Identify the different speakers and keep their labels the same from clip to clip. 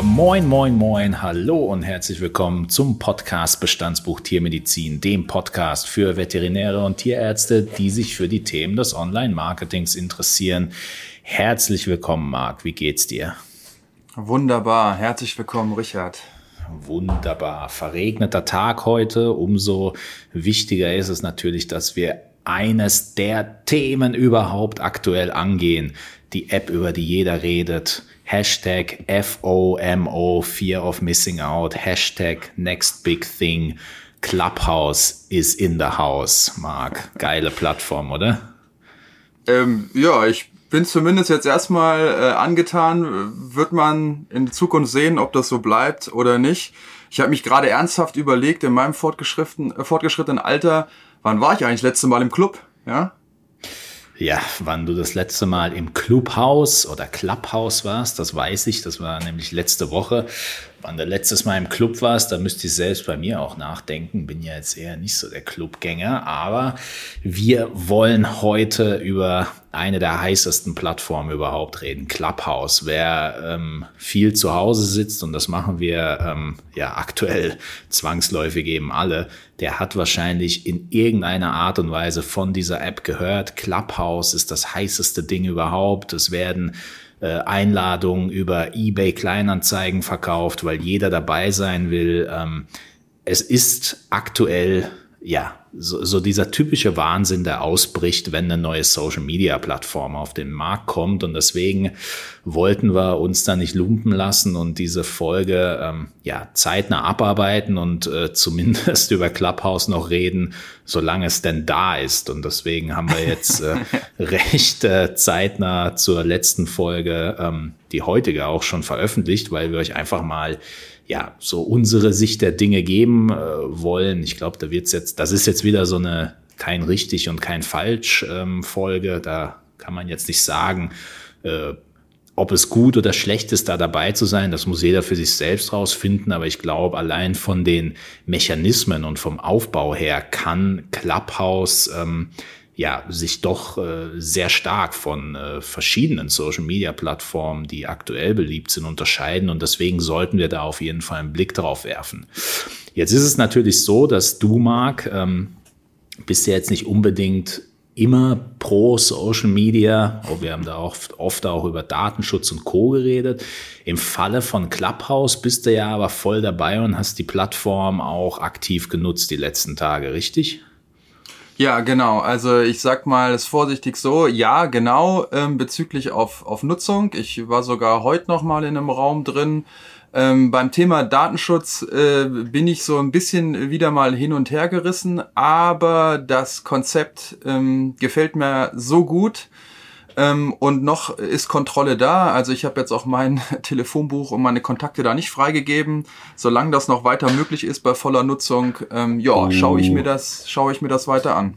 Speaker 1: Ja, moin, moin, moin, hallo und herzlich willkommen zum Podcast Bestandsbuch Tiermedizin, dem Podcast für Veterinäre und Tierärzte, die sich für die Themen des Online-Marketings interessieren. Herzlich willkommen, Marc. Wie geht's dir?
Speaker 2: Wunderbar. Herzlich willkommen, Richard.
Speaker 1: Wunderbar. Verregneter Tag heute. Umso wichtiger ist es natürlich, dass wir eines der Themen überhaupt aktuell angehen. Die App, über die jeder redet. Hashtag FOMO, Fear of Missing Out. Hashtag Next Big Thing. Clubhouse is in the house. Marc, geile Plattform, oder?
Speaker 2: Ähm, ja, ich bin zumindest jetzt erstmal äh, angetan. Wird man in Zukunft sehen, ob das so bleibt oder nicht. Ich habe mich gerade ernsthaft überlegt, in meinem fortgeschrittenen, äh, fortgeschrittenen Alter, wann war ich eigentlich letzte Mal im Club? Ja,
Speaker 1: ja, wann du das letzte Mal im Clubhaus oder Clubhaus warst, das weiß ich. Das war nämlich letzte Woche. Wann du letztes Mal im Club warst, da müsste ich selbst bei mir auch nachdenken. Bin ja jetzt eher nicht so der Clubgänger, aber wir wollen heute über eine der heißesten Plattformen überhaupt reden, Clubhouse. Wer ähm, viel zu Hause sitzt, und das machen wir ähm, ja aktuell zwangsläufig eben alle, der hat wahrscheinlich in irgendeiner Art und Weise von dieser App gehört. Clubhouse ist das heißeste Ding überhaupt. Es werden äh, Einladungen über eBay Kleinanzeigen verkauft, weil jeder dabei sein will. Ähm, es ist aktuell ja, so, so dieser typische Wahnsinn, der ausbricht, wenn eine neue Social-Media-Plattform auf den Markt kommt. Und deswegen wollten wir uns da nicht lumpen lassen und diese Folge ähm, ja zeitnah abarbeiten und äh, zumindest über Clubhouse noch reden, solange es denn da ist. Und deswegen haben wir jetzt äh, recht äh, zeitnah zur letzten Folge, ähm, die heutige auch schon veröffentlicht, weil wir euch einfach mal ja, so unsere Sicht der Dinge geben äh, wollen. Ich glaube, da wird's jetzt, das ist jetzt wieder so eine kein richtig und kein falsch ähm, Folge. Da kann man jetzt nicht sagen, äh, ob es gut oder schlecht ist, da dabei zu sein. Das muss jeder für sich selbst rausfinden. Aber ich glaube, allein von den Mechanismen und vom Aufbau her kann Clubhouse ähm, ja, sich doch äh, sehr stark von äh, verschiedenen Social-Media-Plattformen, die aktuell beliebt sind, unterscheiden. Und deswegen sollten wir da auf jeden Fall einen Blick drauf werfen. Jetzt ist es natürlich so, dass du, Marc, ähm, bist ja jetzt nicht unbedingt immer pro Social Media. Oh, wir haben da oft, oft auch über Datenschutz und Co. geredet. Im Falle von Clubhouse bist du ja aber voll dabei und hast die Plattform auch aktiv genutzt die letzten Tage, richtig?
Speaker 2: Ja, genau. Also ich sag mal es vorsichtig so, ja, genau, ähm, bezüglich auf, auf Nutzung. Ich war sogar heute noch mal in einem Raum drin. Ähm, beim Thema Datenschutz äh, bin ich so ein bisschen wieder mal hin und her gerissen, aber das Konzept ähm, gefällt mir so gut, ähm, und noch ist Kontrolle da. Also ich habe jetzt auch mein Telefonbuch und meine Kontakte da nicht freigegeben. Solange das noch weiter möglich ist bei voller Nutzung, ähm, ja, oh. schaue ich mir das, schaue ich mir das weiter an.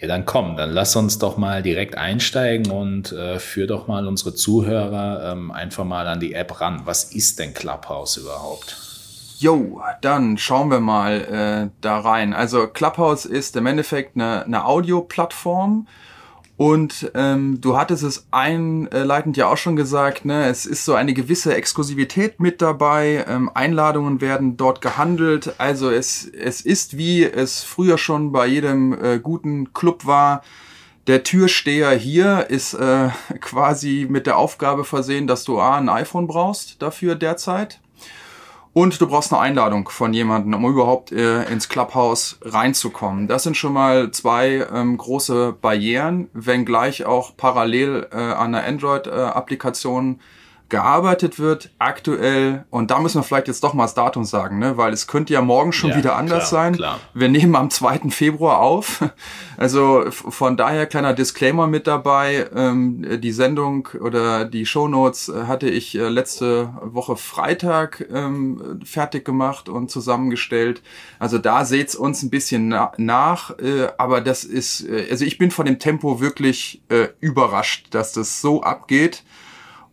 Speaker 1: Ja, dann komm, dann lass uns doch mal direkt einsteigen und äh, führ doch mal unsere Zuhörer ähm, einfach mal an die App ran. Was ist denn Clubhouse überhaupt?
Speaker 2: Jo, dann schauen wir mal äh, da rein. Also Clubhouse ist im Endeffekt eine, eine Audio-Plattform und ähm, du hattest es einleitend ja auch schon gesagt, ne, es ist so eine gewisse Exklusivität mit dabei, ähm, Einladungen werden dort gehandelt, also es, es ist wie es früher schon bei jedem äh, guten Club war, der Türsteher hier ist äh, quasi mit der Aufgabe versehen, dass du A, ein iPhone brauchst dafür derzeit und du brauchst eine Einladung von jemandem, um überhaupt äh, ins Clubhouse reinzukommen. Das sind schon mal zwei ähm, große Barrieren, wenngleich auch parallel äh, an der Android-Applikation äh, gearbeitet wird aktuell, und da müssen wir vielleicht jetzt doch mal das Datum sagen, ne? weil es könnte ja morgen schon ja, wieder anders klar, sein. Klar. Wir nehmen am 2. Februar auf. Also von daher kleiner Disclaimer mit dabei. Ähm, die Sendung oder die Shownotes hatte ich äh, letzte Woche Freitag ähm, fertig gemacht und zusammengestellt. Also da seht's uns ein bisschen na nach, äh, aber das ist, äh, also ich bin von dem Tempo wirklich äh, überrascht, dass das so abgeht.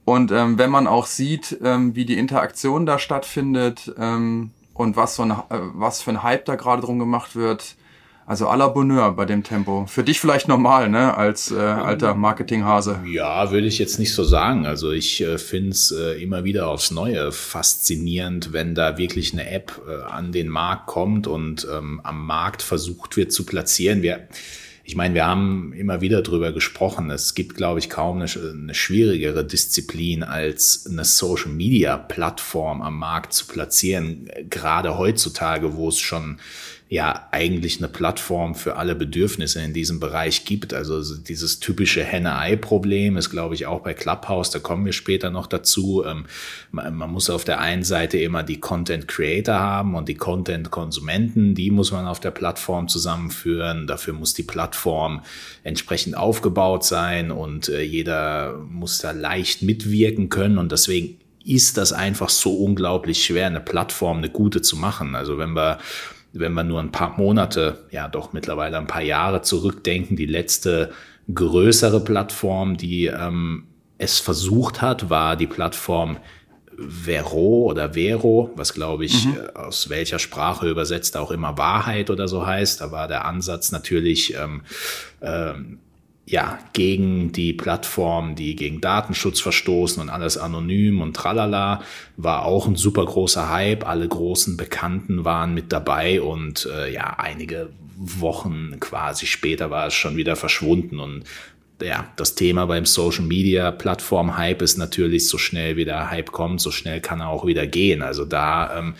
Speaker 2: Und ähm, wenn man auch sieht, ähm, wie die Interaktion da stattfindet ähm, und was, so ein, äh, was für ein Hype da gerade drum gemacht wird, Also à la Bonheur bei dem Tempo. Für dich vielleicht normal, ne, als äh, alter Marketinghase.
Speaker 1: Ja, würde ich jetzt nicht so sagen. Also ich äh, finde es äh, immer wieder aufs Neue faszinierend, wenn da wirklich eine App äh, an den Markt kommt und ähm, am Markt versucht wird zu platzieren. Wir ich meine, wir haben immer wieder drüber gesprochen. Es gibt, glaube ich, kaum eine, eine schwierigere Disziplin als eine Social Media Plattform am Markt zu platzieren. Gerade heutzutage, wo es schon ja eigentlich eine Plattform für alle Bedürfnisse in diesem Bereich gibt. Also dieses typische Henne-Ei-Problem ist, glaube ich, auch bei Clubhouse, da kommen wir später noch dazu. Ähm, man, muss auf der einen Seite immer die Content-Creator haben und die Content-Konsumenten, die muss man auf der Plattform zusammenführen. Dafür muss die Plattform entsprechend aufgebaut sein und äh, jeder muss da leicht mitwirken können und deswegen ist das einfach so unglaublich schwer, eine Plattform, eine gute zu machen. Also wenn wir wenn wir nur ein paar Monate, ja doch mittlerweile ein paar Jahre zurückdenken, die letzte größere Plattform, die ähm, es versucht hat, war die Plattform Vero oder Vero, was glaube ich mhm. Äh, aus welcher Sprache übersetzt auch immer Wahrheit oder so heißt. Da war der Ansatz natürlich ähm, ähm, ja, gegen die Plattform, die gegen Datenschutz verstoßen und alles anonym und tralala, war auch ein super großer Hype. Alle großen Bekannten waren mit dabei und äh, ja, einige Wochen quasi später war es schon wieder verschwunden und ja, das Thema beim Social Media Plattform Hype ist natürlich, so schnell wie der Hype kommt, so schnell kann er auch wieder gehen. Also da, ähm,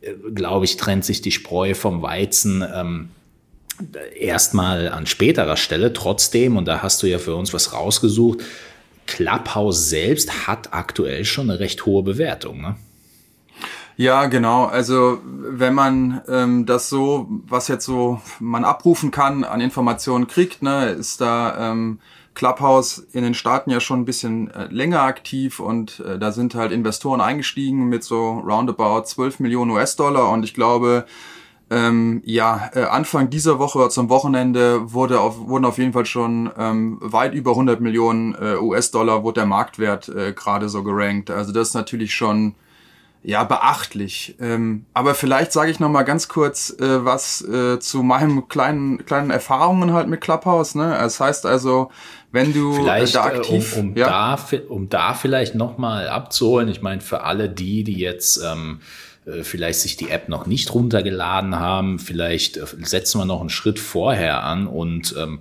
Speaker 1: äh, glaube ich, trennt sich die Spreu vom Weizen. Ähm, erstmal an späterer Stelle. Trotzdem, und da hast du ja für uns was rausgesucht, Clubhouse selbst hat aktuell schon eine recht hohe Bewertung. Ne?
Speaker 2: Ja, genau. Also wenn man ähm, das so, was jetzt so man abrufen kann an Informationen kriegt, ne, ist da ähm, Clubhouse in den Staaten ja schon ein bisschen äh, länger aktiv und äh, da sind halt Investoren eingestiegen mit so roundabout 12 Millionen US-Dollar und ich glaube, ähm, ja, äh, Anfang dieser Woche zum Wochenende wurde auf, wurden auf jeden Fall schon ähm, weit über 100 Millionen äh, US-Dollar wurde der Marktwert äh, gerade so gerankt. Also das ist natürlich schon ja beachtlich. Ähm, aber vielleicht sage ich noch mal ganz kurz äh, was äh, zu meinem kleinen kleinen Erfahrungen halt mit Clubhouse. Ne, es das heißt also, wenn du
Speaker 1: äh, vielleicht, da aktiv, um, um ja? da um da vielleicht noch mal abzuholen. Ich meine für alle die, die jetzt ähm, äh, vielleicht sich die App noch nicht runtergeladen haben, vielleicht äh, setzen wir noch einen Schritt vorher an und ähm,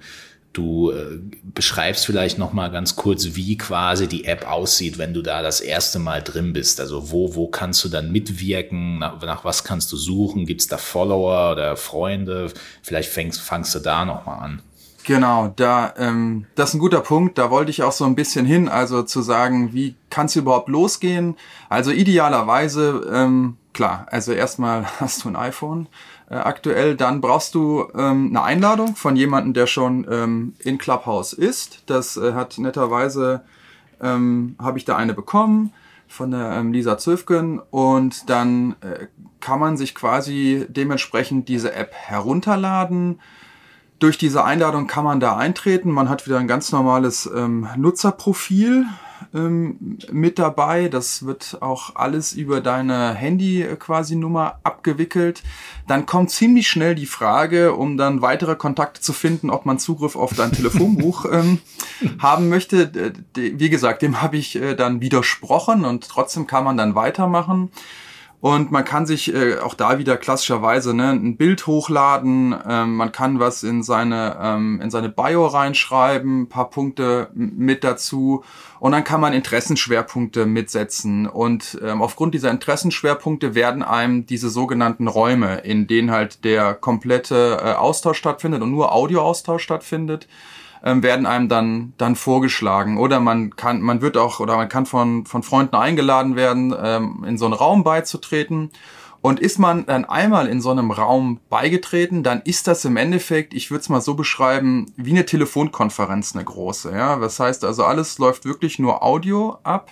Speaker 1: du äh, beschreibst vielleicht noch mal ganz kurz, wie quasi die App aussieht, wenn du da das erste Mal drin bist. Also wo wo kannst du dann mitwirken? Nach, nach was kannst du suchen? Gibt's da Follower oder Freunde? Vielleicht fängst fangst du da noch mal an.
Speaker 2: Genau, da ähm, das ist ein guter Punkt. Da wollte ich auch so ein bisschen hin, also zu sagen, wie kann es überhaupt losgehen? Also idealerweise ähm, klar, also erstmal hast du ein iPhone äh, aktuell, dann brauchst du ähm, eine Einladung von jemandem, der schon ähm, in Clubhouse ist. Das äh, hat netterweise, ähm, habe ich da eine bekommen von der ähm, Lisa Zöfgen und dann äh, kann man sich quasi dementsprechend diese App herunterladen. Durch diese Einladung kann man da eintreten. Man hat wieder ein ganz normales ähm, Nutzerprofil ähm, mit dabei. Das wird auch alles über deine Handy äh, quasi Nummer abgewickelt. Dann kommt ziemlich schnell die Frage, um dann weitere Kontakte zu finden, ob man Zugriff auf dein Telefonbuch ähm, haben möchte. Wie gesagt, dem habe ich äh, dann widersprochen und trotzdem kann man dann weitermachen. Und man kann sich äh, auch da wieder klassischerweise ne, ein Bild hochladen, ähm, man kann was in seine, ähm, in seine Bio reinschreiben, ein paar Punkte mit dazu und dann kann man Interessenschwerpunkte mitsetzen. Und ähm, aufgrund dieser Interessenschwerpunkte werden einem diese sogenannten Räume, in denen halt der komplette äh, Austausch stattfindet und nur Audioaustausch stattfindet, ähm, werden einem dann dann vorgeschlagen oder man kann man wird auch oder man kann von von Freunden eingeladen werden ähm, in so einen Raum beizutreten und ist man dann einmal in so einem Raum beigetreten, dann ist das im Endeffekt, ich würde es mal so beschreiben, wie eine Telefonkonferenz, eine große. Ja, das heißt also, alles läuft wirklich nur Audio ab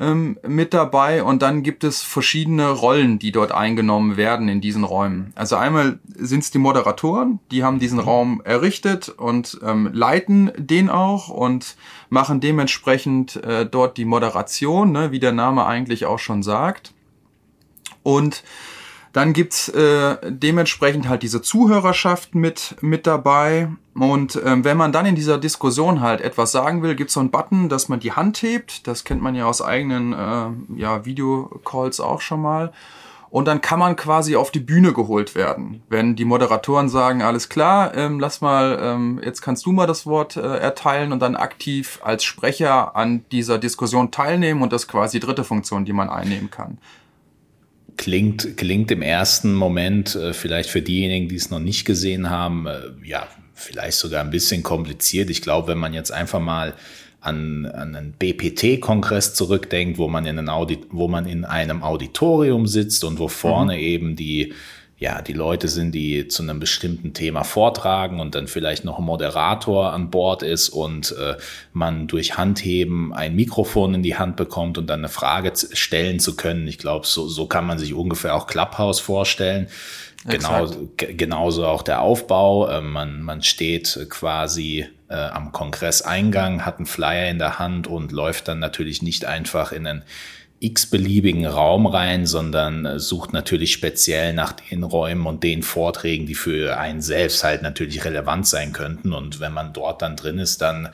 Speaker 2: ähm, mit dabei und dann gibt es verschiedene Rollen, die dort eingenommen werden in diesen Räumen. Also einmal sind es die Moderatoren, die haben diesen mhm. Raum errichtet und ähm, leiten den auch und machen dementsprechend äh, dort die Moderation, ne, wie der Name eigentlich auch schon sagt. Und Dann gibt's äh, dementsprechend halt diese Zuhörerschaft mit, mit dabei. Und ähm, wenn man dann in dieser Diskussion halt etwas sagen will, gibt's so einen Button, dass man die Hand hebt. Das kennt man ja aus eigenen äh, ja, Videocalls auch schon mal. Und dann kann man quasi auf die Bühne geholt werden. Wenn die Moderatoren sagen, alles klar, ähm, lass mal, ähm, jetzt kannst du mal das Wort äh, erteilen und dann aktiv als Sprecher an dieser Diskussion teilnehmen und das quasi dritte Funktion, die man einnehmen kann.
Speaker 1: Klingt, klingt im ersten Moment äh, vielleicht für diejenigen, die es noch nicht gesehen haben, äh, ja, vielleicht sogar ein bisschen kompliziert. Ich glaube, wenn man jetzt einfach mal an, an einen BPT-Kongress zurückdenkt, wo man, in ein Audit, wo man in einem Auditorium sitzt und wo vorne mhm. eben die, ja, die Leute sind, die zu einem bestimmten Thema vortragen und dann vielleicht noch ein Moderator an Bord ist und äh, man durch Handheben ein Mikrofon in die Hand bekommt und dann eine Frage stellen zu können. Ich glaube, so, so kann man sich ungefähr auch Clubhouse vorstellen. Genau, genauso auch der Aufbau. Äh, man, man steht quasi äh, am Kongresseingang, hat einen Flyer in der Hand und läuft dann natürlich nicht einfach in einen x-beliebigen Raum rein, sondern äh, sucht natürlich speziell nach den Räumen und den Vorträgen, die für einen selbst halt natürlich relevant sein könnten. Und wenn man dort dann drin ist, dann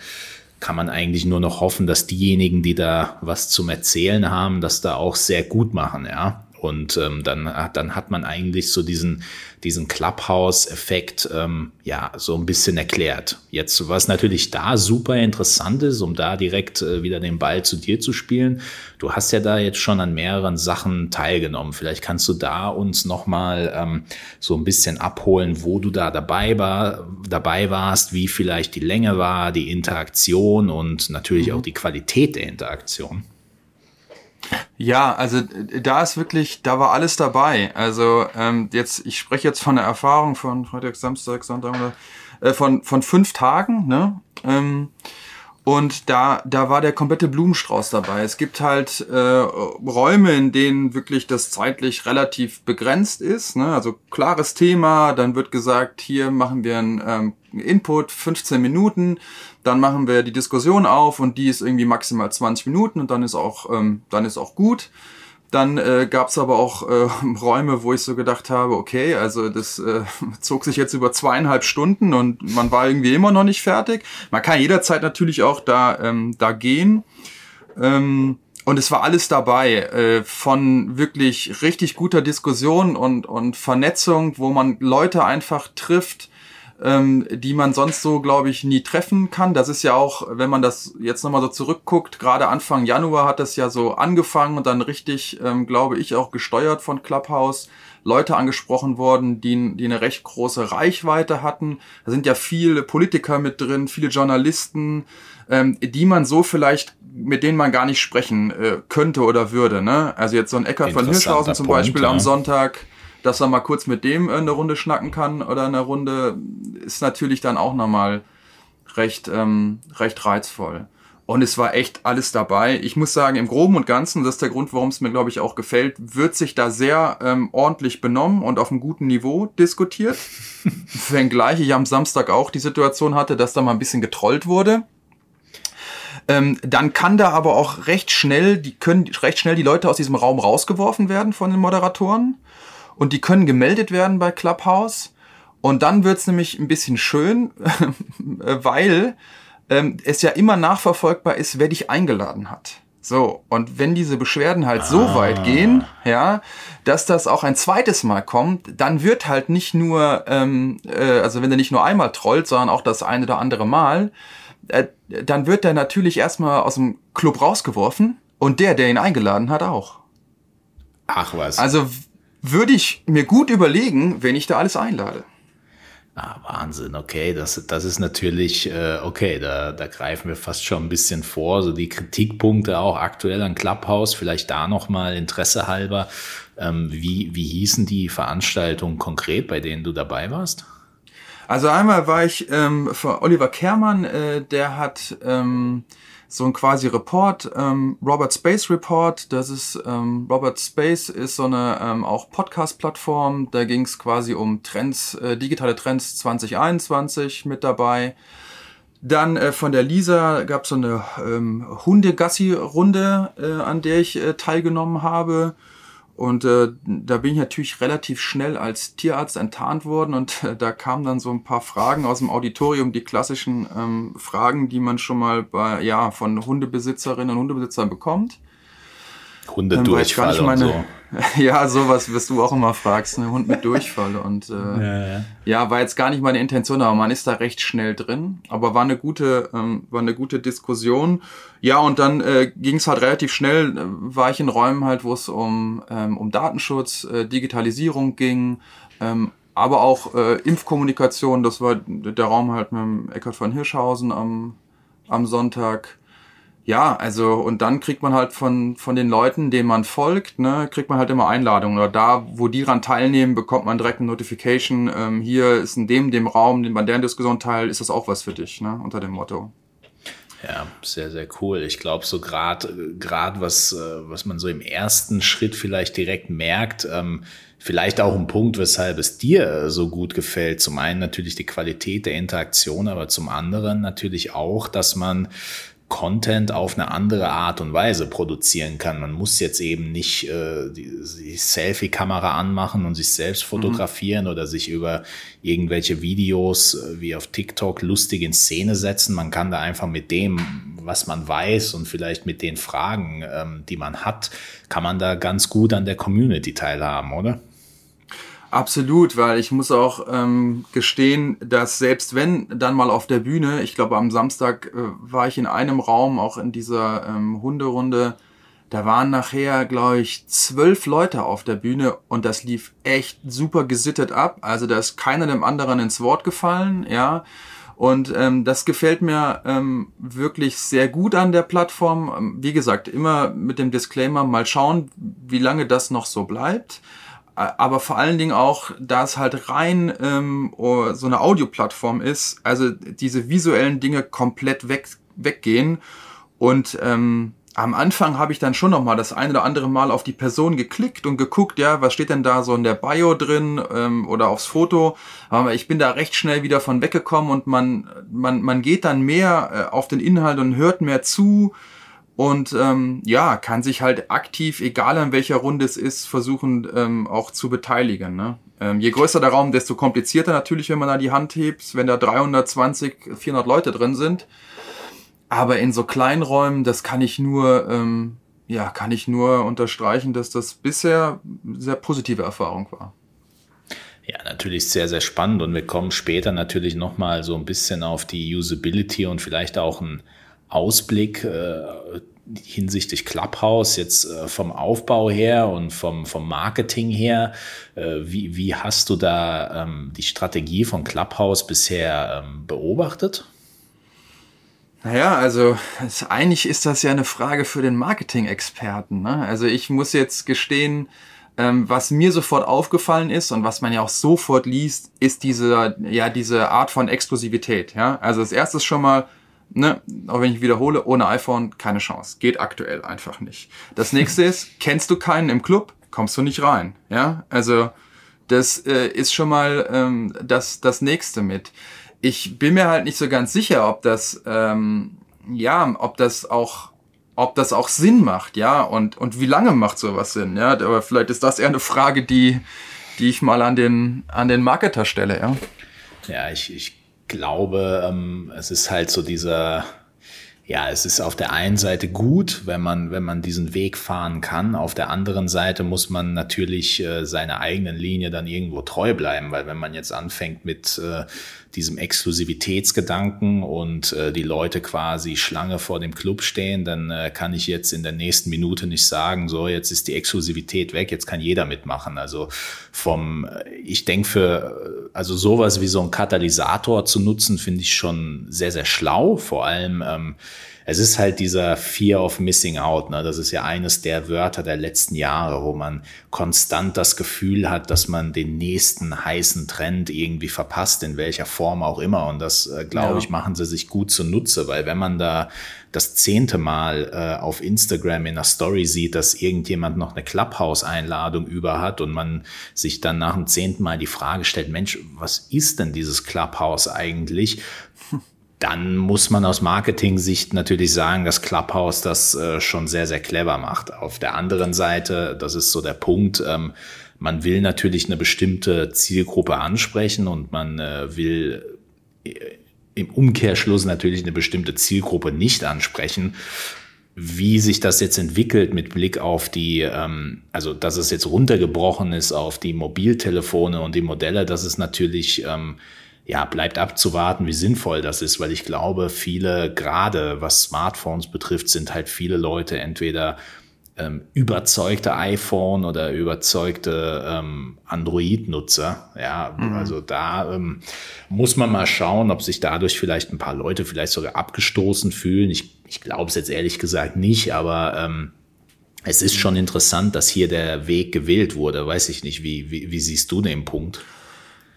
Speaker 1: kann man eigentlich nur noch hoffen, dass diejenigen, die da was zum Erzählen haben, das da auch sehr gut machen, ja. Und ähm, dann, dann hat man eigentlich so diesen, diesen Clubhouse-Effekt ähm, ja so ein bisschen erklärt. Jetzt, was natürlich da super interessant ist, um da direkt äh, wieder den Ball zu dir zu spielen, du hast ja da jetzt schon an mehreren Sachen teilgenommen. Vielleicht kannst du da uns nochmal ähm, so ein bisschen abholen, wo du da dabei, war, dabei warst, wie vielleicht die Länge war, die Interaktion und natürlich mhm. auch die Qualität der Interaktion.
Speaker 2: Ja, also da ist wirklich, da war alles dabei. Also ähm, jetzt, ich spreche jetzt von der Erfahrung von Freitag, Samstag, Sonntag äh, von von fünf Tagen. Ne? Ähm, und da, da war der komplette Blumenstrauß dabei. Es gibt halt äh, Räume, in denen wirklich das zeitlich relativ begrenzt ist. Ne? Also klares Thema, dann wird gesagt, hier machen wir einen ähm, Input, 15 Minuten, dann machen wir die Diskussion auf und die ist irgendwie maximal 20 Minuten und dann ist auch, ähm, dann ist auch gut. Dann äh, gab es aber auch äh, Räume, wo ich so gedacht habe, okay, also das äh, zog sich jetzt über zweieinhalb Stunden und man war irgendwie immer noch nicht fertig. Man kann jederzeit natürlich auch da, ähm, da gehen. Ähm, und es war alles dabei, äh, von wirklich richtig guter Diskussion und, und Vernetzung, wo man Leute einfach trifft, ähm, die man sonst so, glaube ich, nie treffen kann. Das ist ja auch, wenn man das jetzt nochmal so zurückguckt, gerade Anfang Januar hat das ja so angefangen und dann richtig, ähm, glaube ich, auch gesteuert von Clubhouse. Leute angesprochen worden, die, die eine recht große Reichweite hatten. Da sind ja viele Politiker mit drin, viele Journalisten, ähm, die man so vielleicht, mit denen man gar nicht sprechen äh, könnte oder würde. Ne? Also jetzt so ein Eckart von Hirschhausen zum Punkt, Beispiel ja. am Sonntag, dass er mal kurz mit dem äh, eine Runde schnacken kann oder eine Runde, ist natürlich dann auch nochmal recht, ähm, recht reizvoll. Und es war echt alles dabei. Ich muss sagen, im Groben und Ganzen, das ist der Grund, warum es mir, glaube ich, auch gefällt, wird sich da sehr ähm, ordentlich benommen und auf einem guten Niveau diskutiert. Wenngleich ich am Samstag auch die Situation hatte, dass da mal ein bisschen getrollt wurde. Ähm, dann kann da aber auch recht schnell, die können recht schnell die Leute aus diesem Raum rausgeworfen werden von den Moderatoren und die können gemeldet werden bei Clubhouse. Und dann wird's nämlich ein bisschen schön, weil ähm, es ja immer nachverfolgbar ist, wer dich eingeladen hat. So, und wenn diese Beschwerden halt so ah. weit gehen, ja, dass das auch ein zweites Mal kommt, dann wird halt nicht nur, ähm, äh, also wenn der nicht nur einmal trollt, sondern auch das eine oder andere Mal, äh, dann wird der natürlich erstmal aus dem Club rausgeworfen und der, der ihn eingeladen hat, auch.
Speaker 1: Ach was.
Speaker 2: Also würde ich mir gut überlegen, wenn ich da alles einlade.
Speaker 1: Ah, Wahnsinn, okay, das, das ist natürlich, äh, okay, da, da greifen wir fast schon ein bisschen vor, so die Kritikpunkte auch aktuell an Clubhouse, vielleicht da nochmal Interesse halber, ähm, wie, wie hießen die Veranstaltungen konkret, bei denen du dabei warst?
Speaker 2: Also einmal war ich ähm, für Oliver Kermann, äh, der hat ähm, so ein quasi Report, ähm, Robert Space Report. Das ist ähm, Robert Space ist so eine ähm, auch Podcast-Plattform. Da ging es quasi um Trends, äh, digitale Trends 2021 mit dabei. Dann äh, von der Lisa gab es so eine ähm, Hundegassi-Runde, äh, an der ich äh, teilgenommen habe. Und äh, da bin ich natürlich relativ schnell als Tierarzt enttarnt worden und äh, da kamen dann so ein paar Fragen aus dem Auditorium, die klassischen ähm, Fragen, die man schon mal bei, ja, von Hundebesitzerinnen und Hundebesitzern bekommt.
Speaker 1: Hundedurchfall
Speaker 2: ähm, meine, und so. Ja, sowas wirst du auch immer fragst, ne? Hund mit Durchfall und äh, ja, ja. ja, war jetzt gar nicht meine Intention, aber man ist da recht schnell drin. Aber war eine gute, ähm, war eine gute Diskussion. Ja, und dann äh, ging es halt relativ schnell, äh, war ich in Räumen halt, wo es um, ähm, um Datenschutz, äh, Digitalisierung ging, ähm, aber auch äh, Impfkommunikation, das war der Raum halt mit dem Eckhard von Hirschhausen am, am Sonntag ja, also und dann kriegt man halt von von den Leuten, denen man folgt, ne, kriegt man halt immer Einladungen oder da, wo die ran teilnehmen, bekommt man direkt eine Notification. Ähm, hier ist in dem dem Raum, den man deren Diskussion teil, ist das auch was für dich, ne, unter dem Motto.
Speaker 1: Ja, sehr, sehr cool. Ich glaube, so gerade, gerade was, äh, was man so im ersten Schritt vielleicht direkt merkt, ähm, vielleicht auch ein Punkt, weshalb es dir äh, so gut gefällt. Zum einen natürlich die Qualität der Interaktion, aber zum anderen natürlich auch, dass man Content auf eine andere Art und Weise produzieren kann. Man muss jetzt eben nicht äh, die, die Selfie-Kamera anmachen und sich selbst mhm. fotografieren mhm. oder sich über irgendwelche Videos äh, wie auf TikTok lustig in Szene setzen. Man kann da einfach mit dem, was man weiß und vielleicht mit den Fragen, ähm, die man hat, kann man da ganz gut an der Community teilhaben, oder?
Speaker 2: Absolut, weil ich muss auch ähm, gestehen, dass selbst wenn dann mal auf der Bühne, ich glaube am Samstag äh, war ich in einem Raum, auch in dieser ähm, Hunderunde, da waren nachher, glaube ich, zwölf Leute auf der Bühne und das lief echt super gesittet ab. Also da ist keiner dem anderen ins Wort gefallen, ja. Und ähm, das gefällt mir ähm, wirklich sehr gut an der Plattform. Ähm, wie gesagt, immer mit dem Disclaimer, mal schauen, wie lange das noch so bleibt aber vor allen Dingen auch, da es halt rein ähm, so eine Audioplattform ist, also diese visuellen Dinge komplett weg, weggehen. Und ähm, am Anfang habe ich dann schon noch mal das eine oder andere Mal auf die Person geklickt und geguckt, ja, was steht denn da so in der Bio drin ähm, oder aufs Foto. Aber ich bin da recht schnell wieder von weggekommen und man, man, man geht dann mehr äh, auf den Inhalt und hört mehr zu und ähm, ja, kann sich halt aktiv, egal in welcher Runde es ist, versuchen ähm, auch zu beteiligen. Ne? Ähm, je größer der Raum, desto komplizierter natürlich, wenn man da die Hand hebt, wenn da 320, 400 Leute drin sind. Aber in so kleinen Räumen, das kann ich nur, ähm, ja, kann ich nur unterstreichen, dass das bisher sehr positive Erfahrung war.
Speaker 1: Ja, natürlich sehr, sehr spannend und wir kommen später natürlich nochmal so ein bisschen auf die Usability und vielleicht auch ein Ausblick äh, hinsichtlich Clubhouse jetzt äh, vom Aufbau her und vom, vom Marketing her. Äh, wie, wie hast du da ähm, die Strategie von Clubhouse bisher ähm, beobachtet?
Speaker 2: Naja, also es, eigentlich ist das ja eine Frage für den Marketing-Experten. Ne? Also ich muss jetzt gestehen, ähm, was mir sofort aufgefallen ist und was man ja auch sofort liest, ist diese, ja, diese Art von Exklusivität. Ja? Also das erste ist schon mal, ne, auch wenn ich wiederhole, ohne iPhone keine Chance. Geht aktuell einfach nicht. Das nächste ist, kennst du keinen im Club, kommst du nicht rein. Ja, also das äh, ist schon mal ähm, das, das nächste mit. Ich bin mir halt nicht so ganz sicher, ob das, ähm, ja, ob das auch ob das auch Sinn macht, ja, und, und wie lange macht sowas Sinn, ja, aber vielleicht ist das eher eine Frage, die, die ich mal an den, an den Marketer stelle, ja.
Speaker 1: Ja, ich, ich glaube, ähm, es ist halt so dieser, ja, es ist auf der einen Seite gut, wenn man, wenn man diesen Weg fahren kann. Auf der anderen Seite muss man natürlich äh, seiner eigenen Linie dann irgendwo treu bleiben, weil wenn man jetzt anfängt mit äh, diesem Exklusivitätsgedanken und äh, die Leute quasi Schlange vor dem Club stehen, dann äh, kann ich jetzt in der nächsten Minute nicht sagen, so jetzt ist die Exklusivität weg, jetzt kann jeder mitmachen. Also vom, äh, ich denke für, also sowas wie so ein Katalysator zu nutzen, finde ich schon sehr, sehr schlau. Vor allem, ähm, es ist halt dieser Fear of Missing Out. Ne? Das ist ja eines der Wörter der letzten Jahre, wo man konstant das Gefühl hat, dass man den nächsten heißen Trend irgendwie verpasst, in welcher Form auch immer. Und das, äh, glaube ja. ich, machen sie sich gut zunutze, weil wenn man da das zehnte Mal äh, auf Instagram in einer Story sieht, dass irgendjemand noch eine Clubhouse-Einladung über hat und man sich dann nach dem zehnten Mal die Frage stellt, Mensch, was ist denn dieses Clubhouse eigentlich? Dann muss man aus Marketing-Sicht natürlich sagen, dass Clubhouse das äh, schon sehr, sehr clever macht. Auf der anderen Seite, das ist so der Punkt, ähm, man will natürlich eine bestimmte Zielgruppe ansprechen und man äh, will äh, im Umkehrschluss natürlich eine bestimmte Zielgruppe nicht ansprechen. Wie sich das jetzt entwickelt mit Blick auf die, ähm, also dass es jetzt runtergebrochen ist auf die Mobiltelefone und die Modelle, das ist natürlich, ähm, ja, bleibt abzuwarten, wie sinnvoll das ist, weil ich glaube, viele, gerade was Smartphones betrifft, sind halt viele Leute entweder ähm, überzeugte iPhone oder überzeugte ähm, Android-Nutzer. Ja, mhm. also da ähm, muss man mal schauen, ob sich dadurch vielleicht ein paar Leute vielleicht sogar abgestoßen fühlen. Ich, ich glaube es jetzt ehrlich gesagt nicht, aber ähm, es ist schon interessant, dass hier der Weg gewählt wurde. Weiß ich nicht, wie, wie, wie siehst du den Punkt?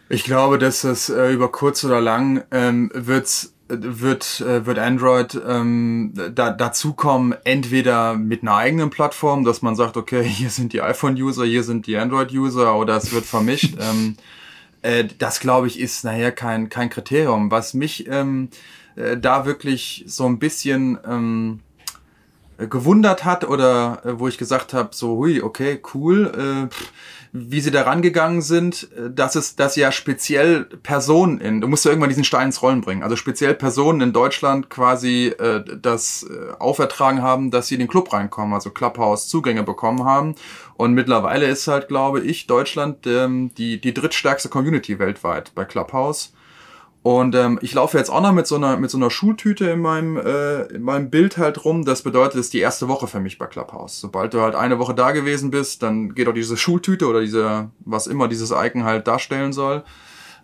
Speaker 2: Ich glaube, dass das äh, über kurz oder lang ähm, wird's wird, äh, wird Android ähm, da, dazu kommen, entweder mit einer eigenen Plattform, dass man sagt, okay, hier sind die iPhone-User, hier sind die Android-User oder es wird vermischt. ähm, äh, das, glaube ich, ist nachher kein, kein Kriterium. Was mich ähm, äh, da wirklich so ein bisschen ähm, gewundert hat oder äh, wo ich gesagt habe, so, hui, okay, cool, äh, wie sie da rangegangen sind, äh, dass es, dass ja speziell Personen in, du musst ja irgendwann diesen Stein ins Rollen bringen, also speziell Personen in Deutschland quasi äh, das äh, aufertragen haben, dass sie in den Club reinkommen, also Clubhouse Zugänge bekommen haben. Und mittlerweile ist halt, glaube ich, Deutschland ähm, die, die drittstärkste Community weltweit bei Clubhouse. Und ähm, ich laufe jetzt auch noch mit so einer mit so einer Schultüte in meinem äh, in meinem Bild halt rum. Das bedeutet, es ist die erste Woche für mich bei Clubhouse. Sobald du halt eine Woche da gewesen bist, dann geht auch diese Schultüte oder diese was immer dieses Icon halt darstellen soll,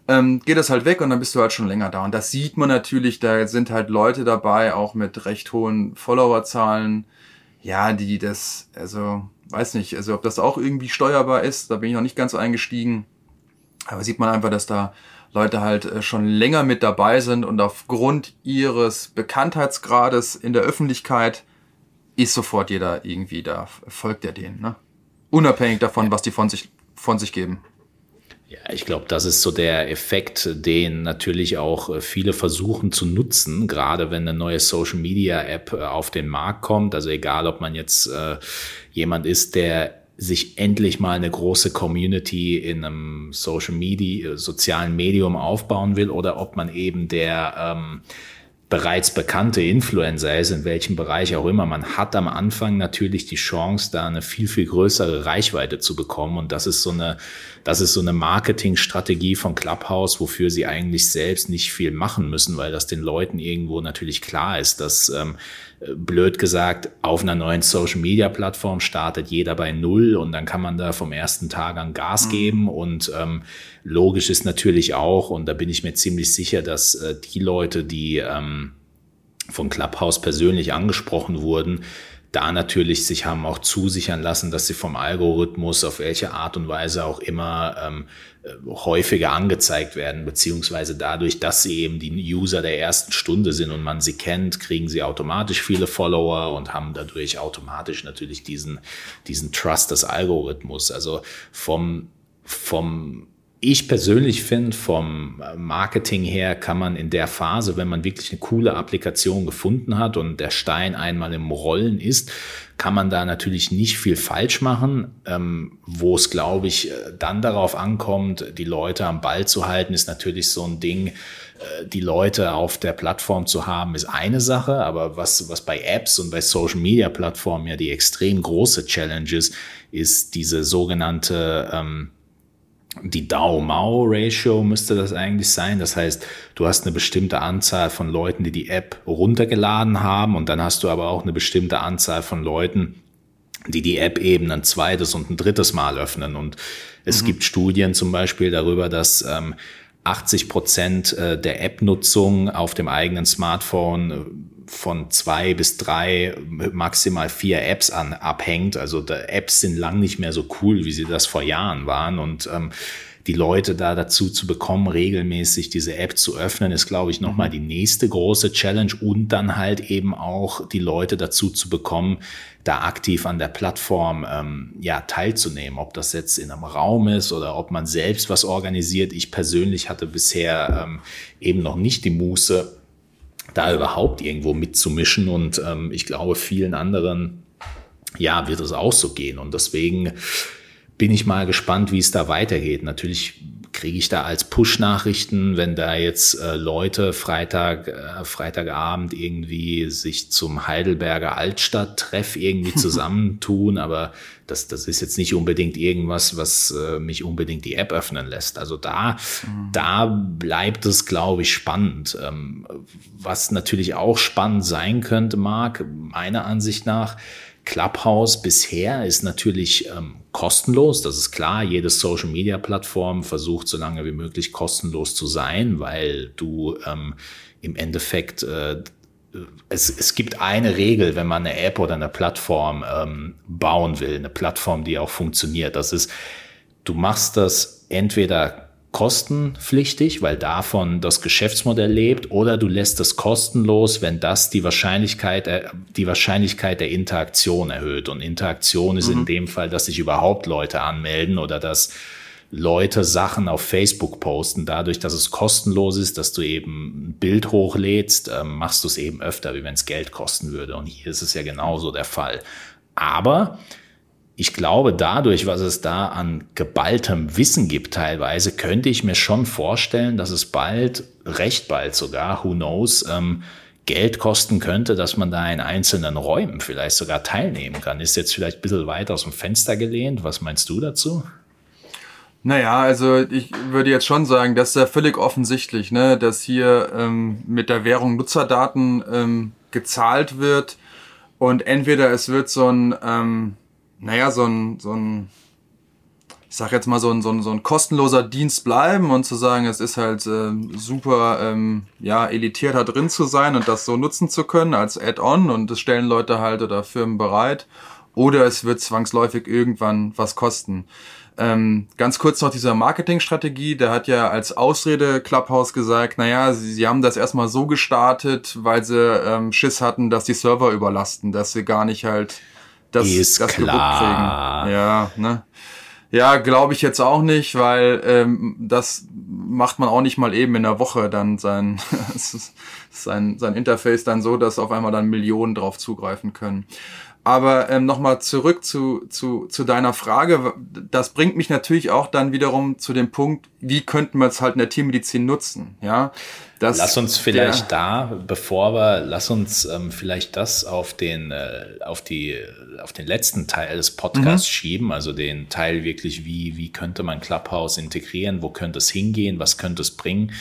Speaker 2: ähm, geht das halt weg und dann bist du halt schon länger da. Und das sieht man natürlich. Da sind halt Leute dabei, auch mit recht hohen Followerzahlen. Ja, die das also weiß nicht, also ob das auch irgendwie steuerbar ist. Da bin ich noch nicht ganz eingestiegen. Aber sieht man einfach, dass da Leute halt äh, schon länger mit dabei sind und aufgrund ihres Bekanntheitsgrades in der Öffentlichkeit ist sofort jeder irgendwie da, folgt er denen, ne? Unabhängig davon, was die von sich, von sich geben.
Speaker 1: Ja, ich glaube, das ist so der Effekt, den natürlich auch äh, viele versuchen zu nutzen, gerade wenn eine neue Social Media App äh, auf den Markt kommt. Also egal, ob man jetzt äh, jemand ist, der sich endlich mal eine große Community in einem Social Media, sozialen Medium aufbauen will oder ob man eben der ähm, bereits bekannte Influencer ist, in welchem Bereich auch immer. Man hat am Anfang natürlich die Chance, da eine viel, viel größere Reichweite zu bekommen. Und das ist so eine, das ist so eine Marketingstrategie von Clubhouse, wofür sie eigentlich selbst nicht viel machen müssen, weil das den Leuten irgendwo natürlich klar ist, dass ähm, blöd gesagt, auf einer neuen Social Media Plattform startet jeder bei Null und dann kann man da vom ersten Tag an Gas mhm. geben und ähm, logisch ist natürlich auch, und da bin ich mir ziemlich sicher, dass äh, die Leute, die ähm, von Clubhouse persönlich angesprochen wurden, da natürlich sich haben auch zusichern lassen, dass sie vom Algorithmus auf welche Art und Weise auch immer ähm, äh, häufiger angezeigt werden, beziehungsweise dadurch, dass sie eben die User der ersten Stunde sind und man sie kennt, kriegen sie automatisch viele Follower und haben dadurch automatisch natürlich diesen, diesen Trust des Algorithmus. Also vom, vom ich persönlich finde, vom Marketing her kann man in der Phase, wenn man wirklich eine coole Applikation gefunden hat und der Stein einmal im Rollen ist, kann man da natürlich nicht viel falsch machen. Ähm, wo es, glaube ich, dann darauf ankommt, die Leute am Ball zu halten, ist natürlich so ein Ding, äh, die Leute auf der Plattform zu haben, ist eine Sache, aber was, was bei Apps und bei Social Media Plattformen ja die extrem große Challenge ist, ist diese sogenannte ähm, die DAO-MAO-Ratio müsste das eigentlich sein. Das heißt, du hast eine bestimmte Anzahl von Leuten, die die App runtergeladen haben und dann hast du aber auch eine bestimmte Anzahl von Leuten, die die App eben ein zweites und ein drittes Mal öffnen. Und es mhm. gibt Studien zum Beispiel darüber, dass ähm, 80 Prozent äh, der App-Nutzung auf dem eigenen Smartphone äh, von zwei bis drei, maximal vier Apps an abhängt. Also Apps sind lang nicht mehr so cool, wie sie das vor Jahren waren. Und ähm, die Leute da dazu zu bekommen, regelmäßig diese App zu öffnen, ist, glaube ich, nochmal die nächste große Challenge und dann halt eben auch die Leute dazu zu bekommen, da aktiv an der Plattform ähm, ja teilzunehmen, ob das jetzt in einem Raum ist oder ob man selbst was organisiert. Ich persönlich hatte bisher ähm, eben noch nicht die Muße, da überhaupt irgendwo mitzumischen. Und ähm, ich glaube, vielen anderen, ja, wird es auch so gehen. Und deswegen bin ich mal gespannt, wie es da weitergeht. Natürlich kriege ich da als Push-Nachrichten, wenn da jetzt äh, Leute Freitag, äh, Freitagabend irgendwie sich zum Heidelberger Altstadt-Treff irgendwie zusammentun, aber das, das ist jetzt nicht unbedingt irgendwas, was äh, mich unbedingt die App öffnen lässt. Also da, mhm. da bleibt es, glaube ich, spannend. Ähm, was natürlich auch spannend sein könnte, Marc, meiner Ansicht nach, Clubhouse bisher ist natürlich ähm, kostenlos, das ist klar. Jede Social-Media-Plattform versucht so lange wie möglich kostenlos zu sein, weil du ähm, im Endeffekt äh, es, es gibt eine Regel, wenn man eine App oder eine Plattform ähm, bauen will, eine Plattform, die auch funktioniert. Das ist, du machst das entweder kostenpflichtig, weil davon das Geschäftsmodell lebt, oder du lässt es kostenlos, wenn das die Wahrscheinlichkeit, äh, die Wahrscheinlichkeit der Interaktion erhöht. Und Interaktion ist mhm. in dem Fall, dass sich überhaupt Leute anmelden oder dass Leute Sachen auf Facebook posten. Dadurch, dass es kostenlos ist, dass du eben ein Bild hochlädst, ähm, machst du es eben öfter, wie wenn es Geld kosten würde. Und hier ist es ja genauso der Fall. Aber ich glaube, dadurch, was es da an geballtem Wissen gibt teilweise, könnte ich mir schon vorstellen, dass es bald, recht bald sogar, who knows, ähm, Geld kosten könnte, dass man da in einzelnen Räumen vielleicht sogar teilnehmen kann. Ist jetzt vielleicht ein bisschen weit aus dem Fenster gelehnt. Was meinst du dazu?
Speaker 2: Naja, also ich würde jetzt schon sagen, das ist ja völlig offensichtlich, ne, dass hier ähm, mit der Währung Nutzerdaten ähm, gezahlt wird und entweder es wird so ein ähm, naja, so ein, so ein, ich sag jetzt mal, so ein, so ein, so ein kostenloser Dienst bleiben und zu sagen, es ist halt äh, super, ähm, ja, elitiert da drin zu sein und das so nutzen zu können als Add-on und das stellen Leute halt oder Firmen bereit. Oder es wird zwangsläufig irgendwann was kosten. Ähm, ganz kurz noch dieser Marketingstrategie, der hat ja als Ausrede Clubhouse gesagt, naja, sie, sie haben das erstmal so gestartet, weil sie ähm, Schiss hatten, dass die Server überlasten, dass sie gar nicht halt das,
Speaker 1: ist das klar.
Speaker 2: kriegen. Ja, ne? Ja, glaube ich jetzt auch nicht, weil ähm, das macht man auch nicht mal eben in der Woche dann sein, sein, sein Interface dann so, dass auf einmal dann Millionen drauf zugreifen können. Aber ähm, nochmal zurück zu, zu, zu deiner Frage. Das bringt mich natürlich auch dann wiederum zu dem Punkt, wie könnten wir es halt in der Tiermedizin nutzen? Ja,
Speaker 1: das, lass uns vielleicht da, bevor wir, lass uns ähm, vielleicht das auf den, äh, auf die, auf den letzten Teil des Podcasts mhm. schieben, also den Teil wirklich, wie, wie könnte man Clubhouse integrieren, wo könnte es hingehen, was könnte es bringen?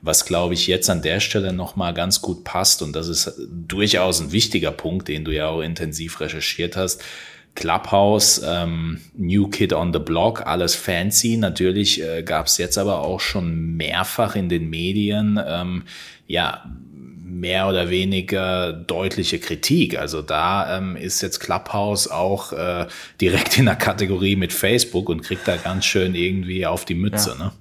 Speaker 1: Was, glaube ich, jetzt an der Stelle nochmal ganz gut passt, und das ist durchaus ein wichtiger Punkt, den du ja auch intensiv recherchiert hast, Clubhouse, ähm, New Kid on the Block, alles fancy. Natürlich äh, gab es jetzt aber auch schon mehrfach in den Medien, ähm, ja, mehr oder weniger deutliche Kritik. Also da ähm, ist jetzt Clubhouse auch äh, direkt in der Kategorie mit Facebook und kriegt da ganz schön irgendwie auf die Mütze. Ja. Ne?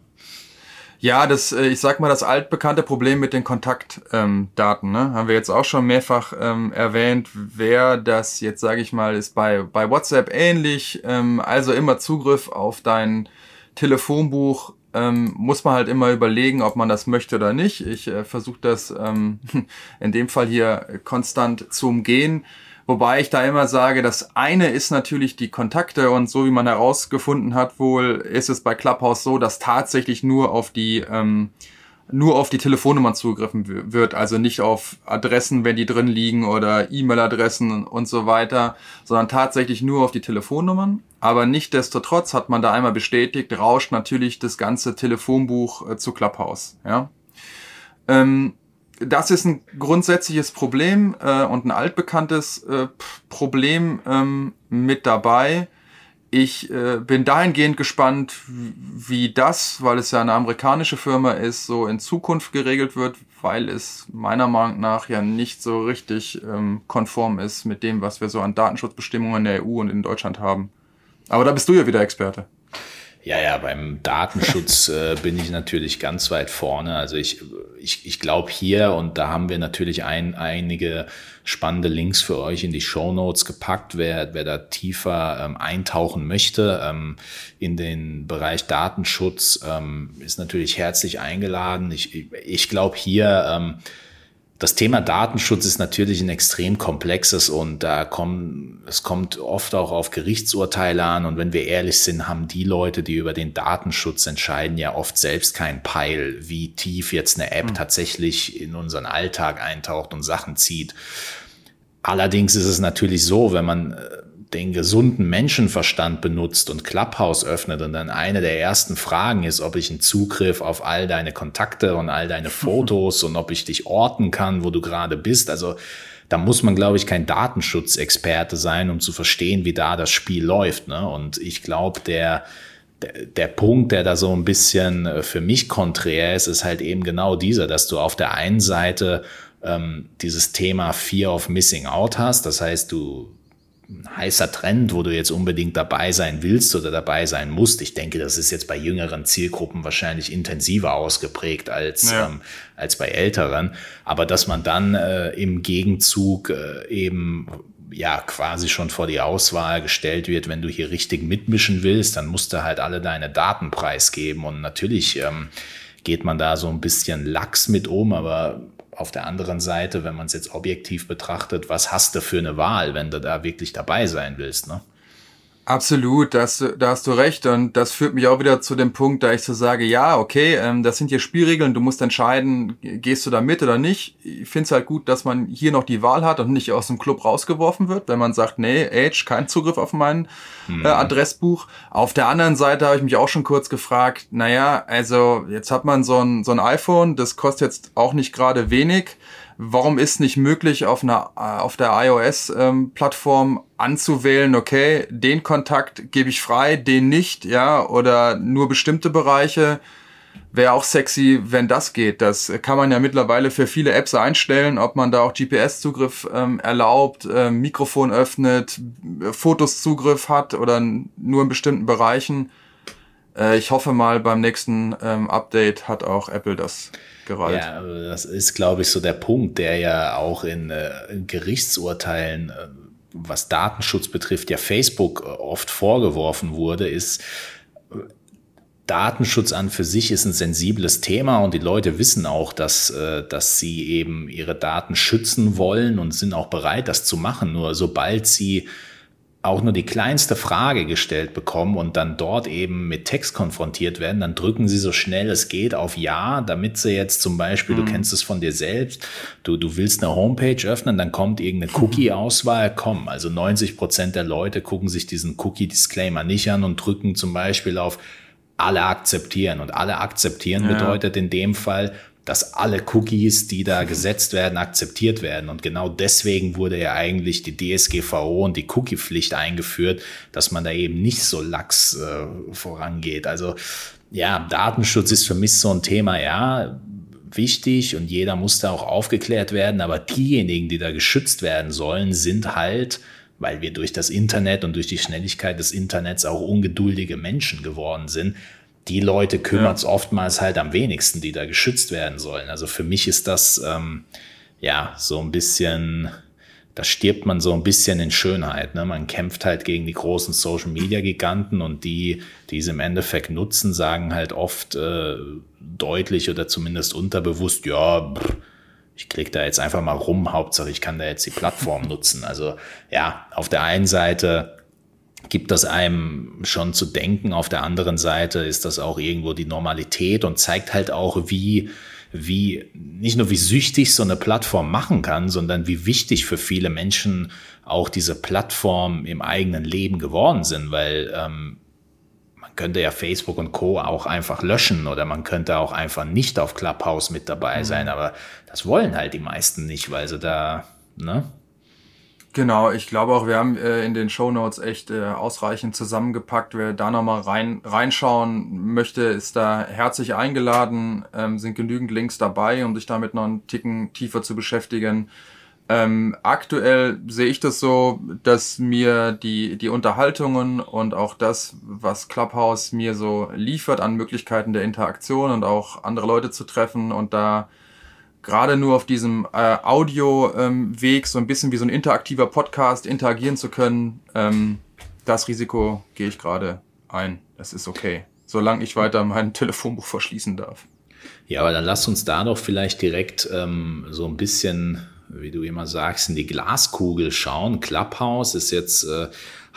Speaker 2: Ja, das, äh, ich sag mal, das altbekannte Problem mit den Kontaktdaten, ähm, ne? haben wir jetzt auch schon mehrfach ähm, erwähnt. Wer das jetzt, sage ich mal, ist bei, bei WhatsApp ähnlich. Ähm, also immer Zugriff auf dein Telefonbuch ähm, muss man halt immer überlegen, ob man das möchte oder nicht. Ich äh, versuche das ähm, in dem Fall hier konstant zu umgehen. Wobei ich da immer sage, das eine ist natürlich die Kontakte und so wie man herausgefunden hat, wohl ist es bei Clubhouse so, dass tatsächlich nur auf die ähm, nur auf die Telefonnummern zugegriffen wird, also nicht auf Adressen, wenn die drin liegen oder E-Mail-Adressen und so weiter, sondern tatsächlich nur auf die Telefonnummern. Aber nichtdestotrotz hat man da einmal bestätigt, rauscht natürlich das ganze Telefonbuch äh, zu Clubhouse. Ja. Ähm, das ist ein grundsätzliches Problem äh, und ein altbekanntes äh, Problem ähm, mit dabei. Ich äh, bin dahingehend gespannt, wie das, weil es ja eine amerikanische Firma ist, so in Zukunft geregelt wird, weil es meiner Meinung nach ja nicht so richtig ähm, konform ist mit dem, was wir so an Datenschutzbestimmungen in der EU und in Deutschland haben. Aber da bist du ja wieder Experte.
Speaker 1: Ja, ja, beim Datenschutz äh, bin ich natürlich ganz weit vorne. Also ich, ich, ich glaube hier, und da haben wir natürlich ein, einige spannende Links für euch in die Show Notes gepackt, wer, wer da tiefer ähm, eintauchen möchte ähm, in den Bereich Datenschutz, ähm, ist natürlich herzlich eingeladen. Ich, ich glaube hier, ähm, das Thema Datenschutz ist natürlich ein extrem komplexes und da kommen, es kommt oft auch auf Gerichtsurteile an. Und wenn wir ehrlich sind, haben die Leute, die über den Datenschutz entscheiden, ja oft selbst keinen Peil, wie tief jetzt eine App mhm. tatsächlich in unseren Alltag eintaucht und Sachen zieht. Allerdings ist es natürlich so, wenn man äh, den gesunden Menschenverstand benutzt und Clubhouse öffnet und dann eine der ersten Fragen ist, ob ich einen Zugriff auf all deine Kontakte und all deine Fotos und ob ich dich orten kann, wo du gerade bist. Also da muss man, glaube ich, kein Datenschutzexperte sein, um zu verstehen, wie da das Spiel läuft. Ne? Und ich glaube, der, der, Punkt, der da so ein bisschen äh, für mich konträr ist, ist halt eben genau dieser, dass du auf der einen Seite ähm, dieses Thema Fear of Missing Out hast. Das heißt, du heißer Trend, wo du jetzt unbedingt dabei sein willst oder dabei sein musst. Ich denke, das ist jetzt bei jüngeren Zielgruppen wahrscheinlich intensiver ausgeprägt als, ja. ähm, als bei älteren. Aber dass man dann äh, im Gegenzug äh, eben ja quasi schon vor die Auswahl gestellt wird, wenn du hier richtig mitmischen willst, dann musst du halt alle deine Daten preisgeben. Und natürlich ähm, geht man da so ein bisschen lax mit um, aber auf der anderen Seite, wenn man es jetzt objektiv betrachtet, was hast du für eine Wahl, wenn du da wirklich dabei sein willst? Ne?
Speaker 2: Absolut, da hast, du, da hast du recht. Und das führt mich auch wieder zu dem Punkt, da ich so sage, ja, okay, ähm, das sind hier Spielregeln, du musst entscheiden, gehst du da mit oder nicht. Ich finde es halt gut, dass man hier noch die Wahl hat und nicht aus dem Club rausgeworfen wird, wenn man sagt, nee, Age, kein Zugriff auf mein mhm. äh, Adressbuch. Auf der anderen Seite habe ich mich auch schon kurz gefragt, naja, also jetzt hat man so ein, so ein iPhone, das kostet jetzt auch nicht gerade wenig warum ist nicht möglich, auf einer äh, auf der iOS-Plattform ähm, anzuwählen, okay, den Kontakt gebe ich frei, den nicht, ja, oder nur bestimmte Bereiche. Wäre auch sexy, wenn das geht. Das kann man ja mittlerweile für viele Apps einstellen, ob man da auch GPS-Zugriff ähm, erlaubt, äh, Mikrofon öffnet, Fotos Zugriff hat oder nur in bestimmten Bereichen. Äh, ich hoffe mal, beim nächsten ähm, Update hat auch Apple das
Speaker 1: gerollt. Ja, das ist, glaube ich, so der Punkt, der ja auch in, äh, Gerichtsurteilen, äh, was Datenschutz betrifft, ja Facebook äh, oft vorgeworfen wurde, ist, äh, Datenschutz an für sich ist ein sensibles Thema und die Leute wissen auch, dass, äh, dass sie eben ihre Daten schützen wollen und sind auch bereit, das zu machen. Nur sobald sie auch nur die kleinste Frage gestellt bekommen und dann dort eben mit Text konfrontiert werden, dann drücken sie so schnell es geht auf Ja, damit sie jetzt zum Beispiel, mhm. du kennst es von dir selbst, du, du willst eine Homepage öffnen, dann kommt irgendeine Cookie-Auswahl, komm, also 90 Prozent der Leute gucken sich diesen Cookie-Disclaimer nicht an und drücken zum Beispiel auf alle akzeptieren. Und alle akzeptieren ja. bedeutet in dem Fall, dass alle Cookies, die da gesetzt werden, akzeptiert werden. Und genau deswegen wurde ja eigentlich die DSGVO und die Cookie-Pflicht eingeführt, dass man da eben nicht so lax äh, vorangeht. Also ja, Datenschutz ist für mich so ein Thema, ja, wichtig und jeder muss da auch aufgeklärt werden, aber diejenigen, die da geschützt werden sollen, sind halt weil wir durch das Internet und durch die Schnelligkeit des Internets auch ungeduldige Menschen geworden sind, die Leute kümmert es ja. oftmals halt am wenigsten, die da geschützt werden sollen. Also für mich ist das ähm, ja so ein bisschen, da stirbt man so ein bisschen in Schönheit. Ne? Man kämpft halt gegen die großen Social Media Giganten und die, die es im Endeffekt nutzen, sagen halt oft äh, deutlich oder zumindest unterbewusst, ja, pff, ich klicke da jetzt einfach mal rum, Hauptsache ich kann da jetzt die Plattform nutzen. Also ja, auf der einen Seite gibt das einem schon zu denken. Auf der anderen Seite ist das auch irgendwo die Normalität und zeigt halt auch, wie, wie, nicht nur wie süchtig so eine Plattform machen kann, sondern wie wichtig für viele Menschen auch diese Plattform im eigenen Leben geworden sind, weil ähm, man könnte ja Facebook und Co. auch einfach löschen oder man könnte auch einfach nicht auf Clubhouse mit dabei mhm. sein, aber das wollen halt die meisten nicht, weil sie da, ne?
Speaker 2: Genau, ich glaube auch, wir haben äh, in den Show Notes echt äh, ausreichend zusammengepackt. Wer da nochmal rein, reinschauen möchte, ist da herzlich eingeladen. Ähm, sind genügend Links dabei, um sich damit noch einen Ticken tiefer zu beschäftigen. Ähm, aktuell sehe ich das so, dass mir die, die Unterhaltungen und auch das, was Clubhouse mir so liefert an Möglichkeiten der Interaktion und auch andere Leute zu treffen und da gerade nur auf diesem äh, Audio-Weg, ähm, so ein bisschen wie so ein interaktiver Podcast, interagieren zu können, ähm, das Risiko gehe ich gerade ein. Das ist okay. Solange ich weiter mein Telefonbuch verschließen darf.
Speaker 1: Ja, aber dann lass uns da doch vielleicht direkt ähm, so ein bisschen, wie du immer sagst, in die Glaskugel schauen. Clubhouse ist jetzt äh,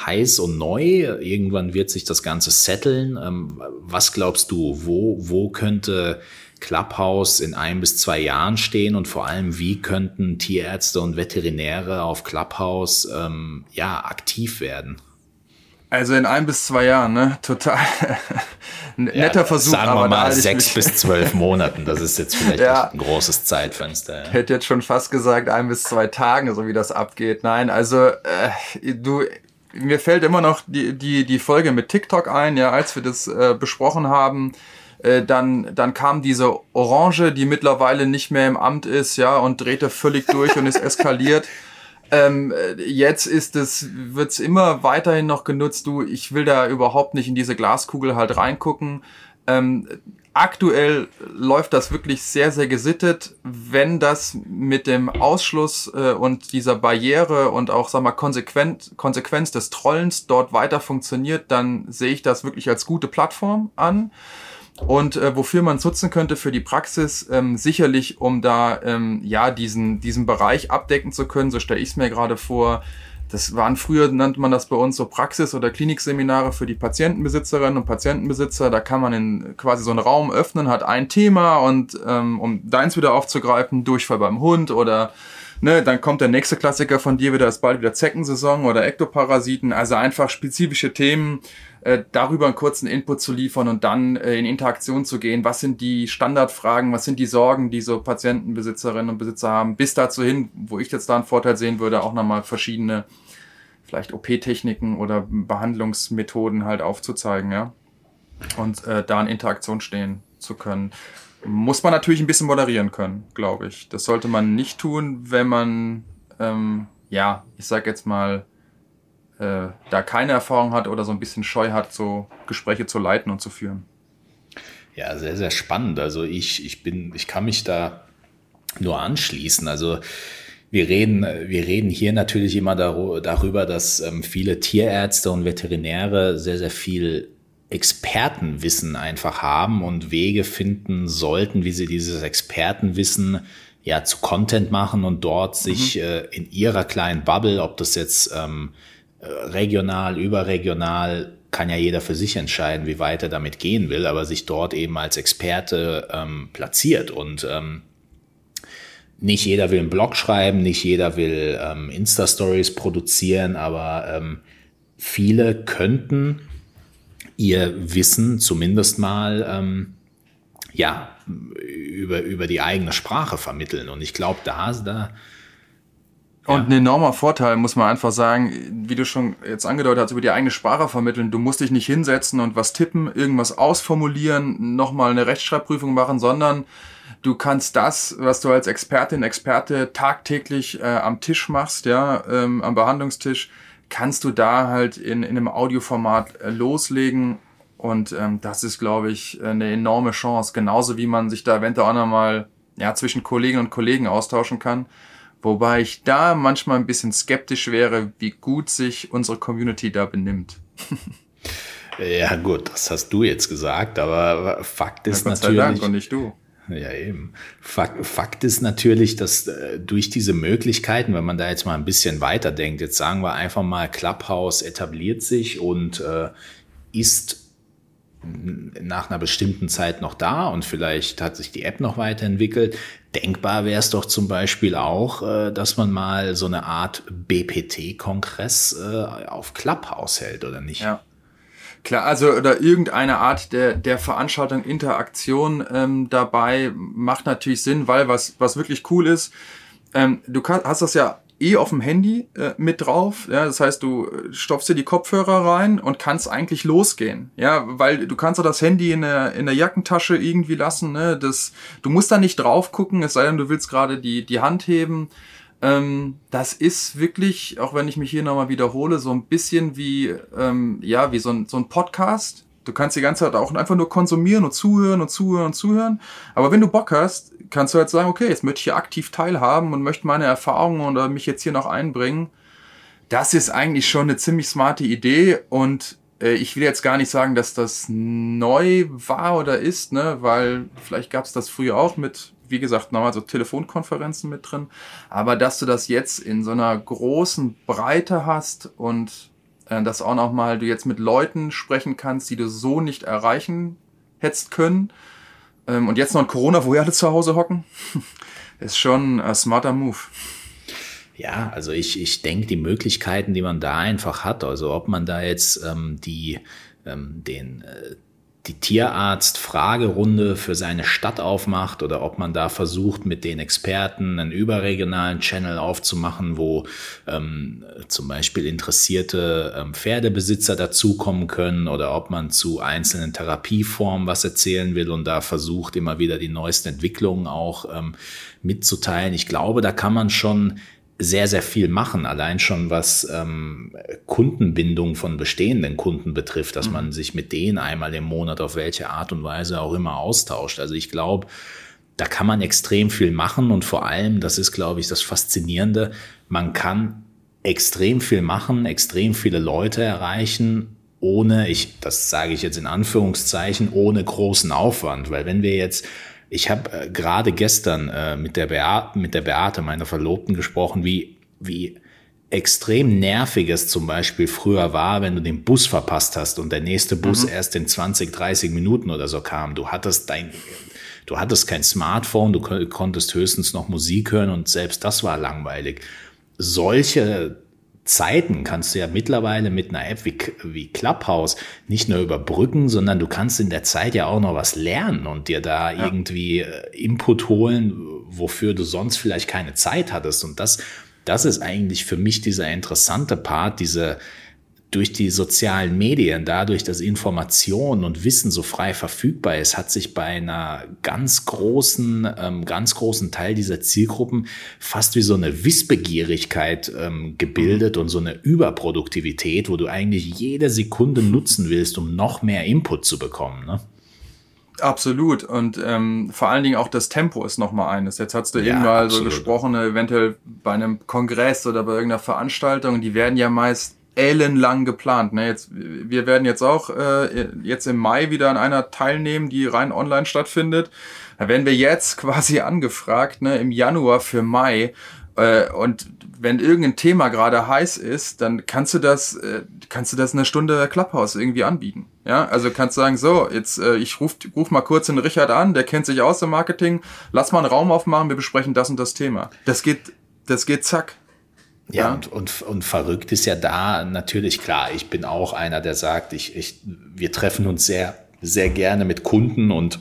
Speaker 1: heiß und neu. Irgendwann wird sich das Ganze setteln. Ähm, was glaubst du, wo, wo könnte Clubhouse in ein bis zwei Jahren stehen und vor allem, wie könnten Tierärzte und Veterinäre auf Clubhouse ähm, ja, aktiv werden?
Speaker 2: Also in ein bis zwei Jahren, ne? Total netter ja, Versuch.
Speaker 1: Sagen wir mal sechs bis zwölf Monaten. Das ist jetzt vielleicht ja. ein großes Zeitfenster.
Speaker 2: Ja. Hätte jetzt schon fast gesagt ein bis zwei Tagen, so wie das abgeht. Nein, also äh, du, mir fällt immer noch die, die, die Folge mit TikTok ein, ja, als wir das äh, besprochen haben. Äh, dann, dann kam diese Orange, die mittlerweile nicht mehr im Amt ist, ja, und drehte völlig durch und ist eskaliert. Ähm, jetzt ist es, wird's immer weiterhin noch genutzt. Du, ich will da überhaupt nicht in diese Glaskugel halt reingucken. Ähm, aktuell läuft das wirklich sehr, sehr gesittet. Wenn das mit dem Ausschluss äh, und dieser Barriere und auch, sag mal, konsequent, Konsequenz des Trollens dort weiter funktioniert, dann sehe ich das wirklich als gute Plattform an. Und äh, wofür man es nutzen könnte für die Praxis, ähm, sicherlich, um da ähm, ja diesen, diesen Bereich abdecken zu können, so stelle ich es mir gerade vor. Das waren früher, nannte man das bei uns so Praxis- oder Klinikseminare für die Patientenbesitzerinnen und Patientenbesitzer. Da kann man in quasi so einen Raum öffnen, hat ein Thema und ähm, um deins wieder aufzugreifen, Durchfall beim Hund oder ne, dann kommt der nächste Klassiker von dir wieder, ist bald wieder Zeckensaison oder Ektoparasiten. Also einfach spezifische Themen, äh, darüber einen kurzen Input zu liefern und dann äh, in Interaktion zu gehen. Was sind die Standardfragen, was sind die Sorgen, die so Patientenbesitzerinnen und Besitzer haben, bis dazu hin, wo ich jetzt da einen Vorteil sehen würde, auch nochmal verschiedene vielleicht OP-Techniken oder Behandlungsmethoden halt aufzuzeigen, ja. Und äh, da in Interaktion stehen zu können. Muss man natürlich ein bisschen moderieren können, glaube ich. Das sollte man nicht tun, wenn man, ähm, ja, ich sag jetzt mal, äh, da keine Erfahrung hat oder so ein bisschen Scheu hat, so Gespräche zu leiten und zu führen.
Speaker 1: Ja, sehr, sehr spannend. Also ich, ich bin, ich kann mich da nur anschließen. Also wir reden, wir reden hier natürlich immer darüber, dass ähm, viele Tierärzte und Veterinäre sehr, sehr viel Expertenwissen einfach haben und Wege finden sollten, wie sie dieses Expertenwissen ja zu Content machen und dort sich mhm. äh, in ihrer kleinen Bubble, ob das jetzt ähm, regional, überregional kann ja jeder für sich entscheiden, wie weit er damit gehen will, aber sich dort eben als Experte ähm, platziert. Und ähm, nicht jeder will einen Blog schreiben, nicht jeder will ähm, Insta-Stories produzieren, aber ähm, viele könnten ihr Wissen zumindest mal ähm, ja über, über die eigene Sprache vermitteln. Und ich glaube, da, da
Speaker 2: und ein enormer Vorteil, muss man einfach sagen, wie du schon jetzt angedeutet hast, über die eigene Sprache vermitteln. Du musst dich nicht hinsetzen und was tippen, irgendwas ausformulieren, nochmal eine Rechtschreibprüfung machen, sondern du kannst das, was du als Expertin, Experte tagtäglich äh, am Tisch machst, ja, ähm, am Behandlungstisch, kannst du da halt in, in einem Audioformat äh, loslegen. Und ähm, das ist, glaube ich, eine enorme Chance. Genauso wie man sich da eventuell auch nochmal ja, zwischen Kollegen und Kollegen austauschen kann Wobei ich da manchmal ein bisschen skeptisch wäre, wie gut sich unsere Community da benimmt.
Speaker 1: ja, gut, das hast du jetzt gesagt, aber Fakt ist
Speaker 2: ja,
Speaker 1: Gott natürlich. Sei
Speaker 2: Dank und nicht du.
Speaker 1: Ja, eben. Fakt, Fakt ist natürlich, dass äh, durch diese Möglichkeiten, wenn man da jetzt mal ein bisschen weiterdenkt, jetzt sagen wir einfach mal, Clubhouse etabliert sich und äh, ist nach einer bestimmten Zeit noch da und vielleicht hat sich die App noch weiterentwickelt. Denkbar wäre es doch zum Beispiel auch, äh, dass man mal so eine Art BPT-Kongress äh, auf Clubhouse hält, oder nicht?
Speaker 2: Ja. Klar, also oder irgendeine Art der, der Veranstaltung, Interaktion ähm, dabei macht natürlich Sinn, weil was, was wirklich cool ist, ähm, du kann, hast das ja eh auf dem Handy äh, mit drauf. Ja, das heißt, du stopfst dir die Kopfhörer rein und kannst eigentlich losgehen. Ja, weil du kannst auch das Handy in der, in der Jackentasche irgendwie lassen. Ne? Das, du musst da nicht drauf gucken, es sei denn, du willst gerade die, die Hand heben. Ähm, das ist wirklich, auch wenn ich mich hier nochmal wiederhole, so ein bisschen wie, ähm, ja, wie so ein, so ein Podcast. Du kannst die ganze Zeit auch einfach nur konsumieren und zuhören und zuhören und zuhören. Aber wenn du Bock hast, kannst du jetzt sagen, okay, jetzt möchte ich hier aktiv teilhaben und möchte meine Erfahrungen oder mich jetzt hier noch einbringen. Das ist eigentlich schon eine ziemlich smarte Idee und äh, ich will jetzt gar nicht sagen, dass das neu war oder ist, ne, weil vielleicht gab es das früher auch mit, wie gesagt, nochmal so Telefonkonferenzen mit drin, aber dass du das jetzt in so einer großen Breite hast und dass auch nochmal du jetzt mit Leuten sprechen kannst, die du so nicht erreichen hättest können. Ähm, und jetzt noch in Corona, wo wir alle zu Hause hocken, ist schon ein smarter Move.
Speaker 1: Ja, also ich, ich denke, die Möglichkeiten, die man da einfach hat, also ob man da jetzt ähm, die, ähm, den, äh, die Tierarzt-Fragerunde für seine Stadt aufmacht oder ob man da versucht, mit den Experten einen überregionalen Channel aufzumachen, wo ähm, zum Beispiel interessierte ähm, Pferdebesitzer dazukommen können oder ob man zu einzelnen Therapieformen was erzählen will und da versucht, immer wieder die neuesten Entwicklungen auch ähm, mitzuteilen. Ich glaube, da kann man schon sehr, sehr viel machen, allein schon was ähm, Kundenbindung von bestehenden Kunden betrifft, dass mhm. man sich mit denen einmal im Monat auf welche Art und Weise auch immer austauscht. Also ich glaube, da kann man extrem viel machen und vor allem, das ist, glaube ich, das Faszinierende, man kann extrem viel machen, extrem viele Leute erreichen, ohne, ich, das sage ich jetzt in Anführungszeichen, ohne großen Aufwand. Weil wenn wir jetzt ich habe äh, gerade gestern äh, mit, der Beate, mit der Beate, meiner Verlobten, gesprochen, wie, wie extrem nervig es zum Beispiel früher war, wenn du den Bus verpasst hast und der nächste Bus mhm. erst in 20, 30 Minuten oder so kam. Du hattest dein, du hattest kein Smartphone, du konntest höchstens noch Musik hören und selbst das war langweilig. Solche Zeiten kannst du ja mittlerweile mit einer App wie, wie Clubhouse nicht nur überbrücken, sondern du kannst in der Zeit ja auch noch was lernen und dir da ja. irgendwie äh, Input holen, wofür du sonst vielleicht keine Zeit hattest. Und das, das ist eigentlich für mich dieser interessante Part, diese, durch die sozialen Medien, dadurch, dass Information und Wissen so frei verfügbar ist, hat sich bei einer ganz großen, ähm, ganz großen Teil dieser Zielgruppen fast wie so eine Wissbegierigkeit ähm, gebildet und so eine Überproduktivität, wo du eigentlich jede Sekunde nutzen willst, um noch mehr Input zu bekommen. Ne?
Speaker 2: Absolut. Und ähm, vor allen Dingen auch das Tempo ist nochmal eines. Jetzt hast du ja, eben mal so gesprochen, eventuell bei einem Kongress oder bei irgendeiner Veranstaltung, die werden ja meist ellenlang geplant. Ne? Jetzt, wir werden jetzt auch äh, jetzt im Mai wieder an einer teilnehmen, die rein online stattfindet. Da werden wir jetzt quasi angefragt, ne, im Januar für Mai. Äh, und wenn irgendein Thema gerade heiß ist, dann kannst du das, äh, kannst du das eine Stunde Clubhouse irgendwie anbieten. Ja, also kannst sagen, so, jetzt äh, ich ruf, ruf mal kurz den Richard an, der kennt sich aus im Marketing, lass mal einen Raum aufmachen, wir besprechen das und das Thema. Das geht, das geht zack.
Speaker 1: Ja, ja, Und, und, und verrückt ist ja da natürlich klar. Ich bin auch einer, der sagt, ich, ich, wir treffen uns sehr, sehr gerne mit Kunden und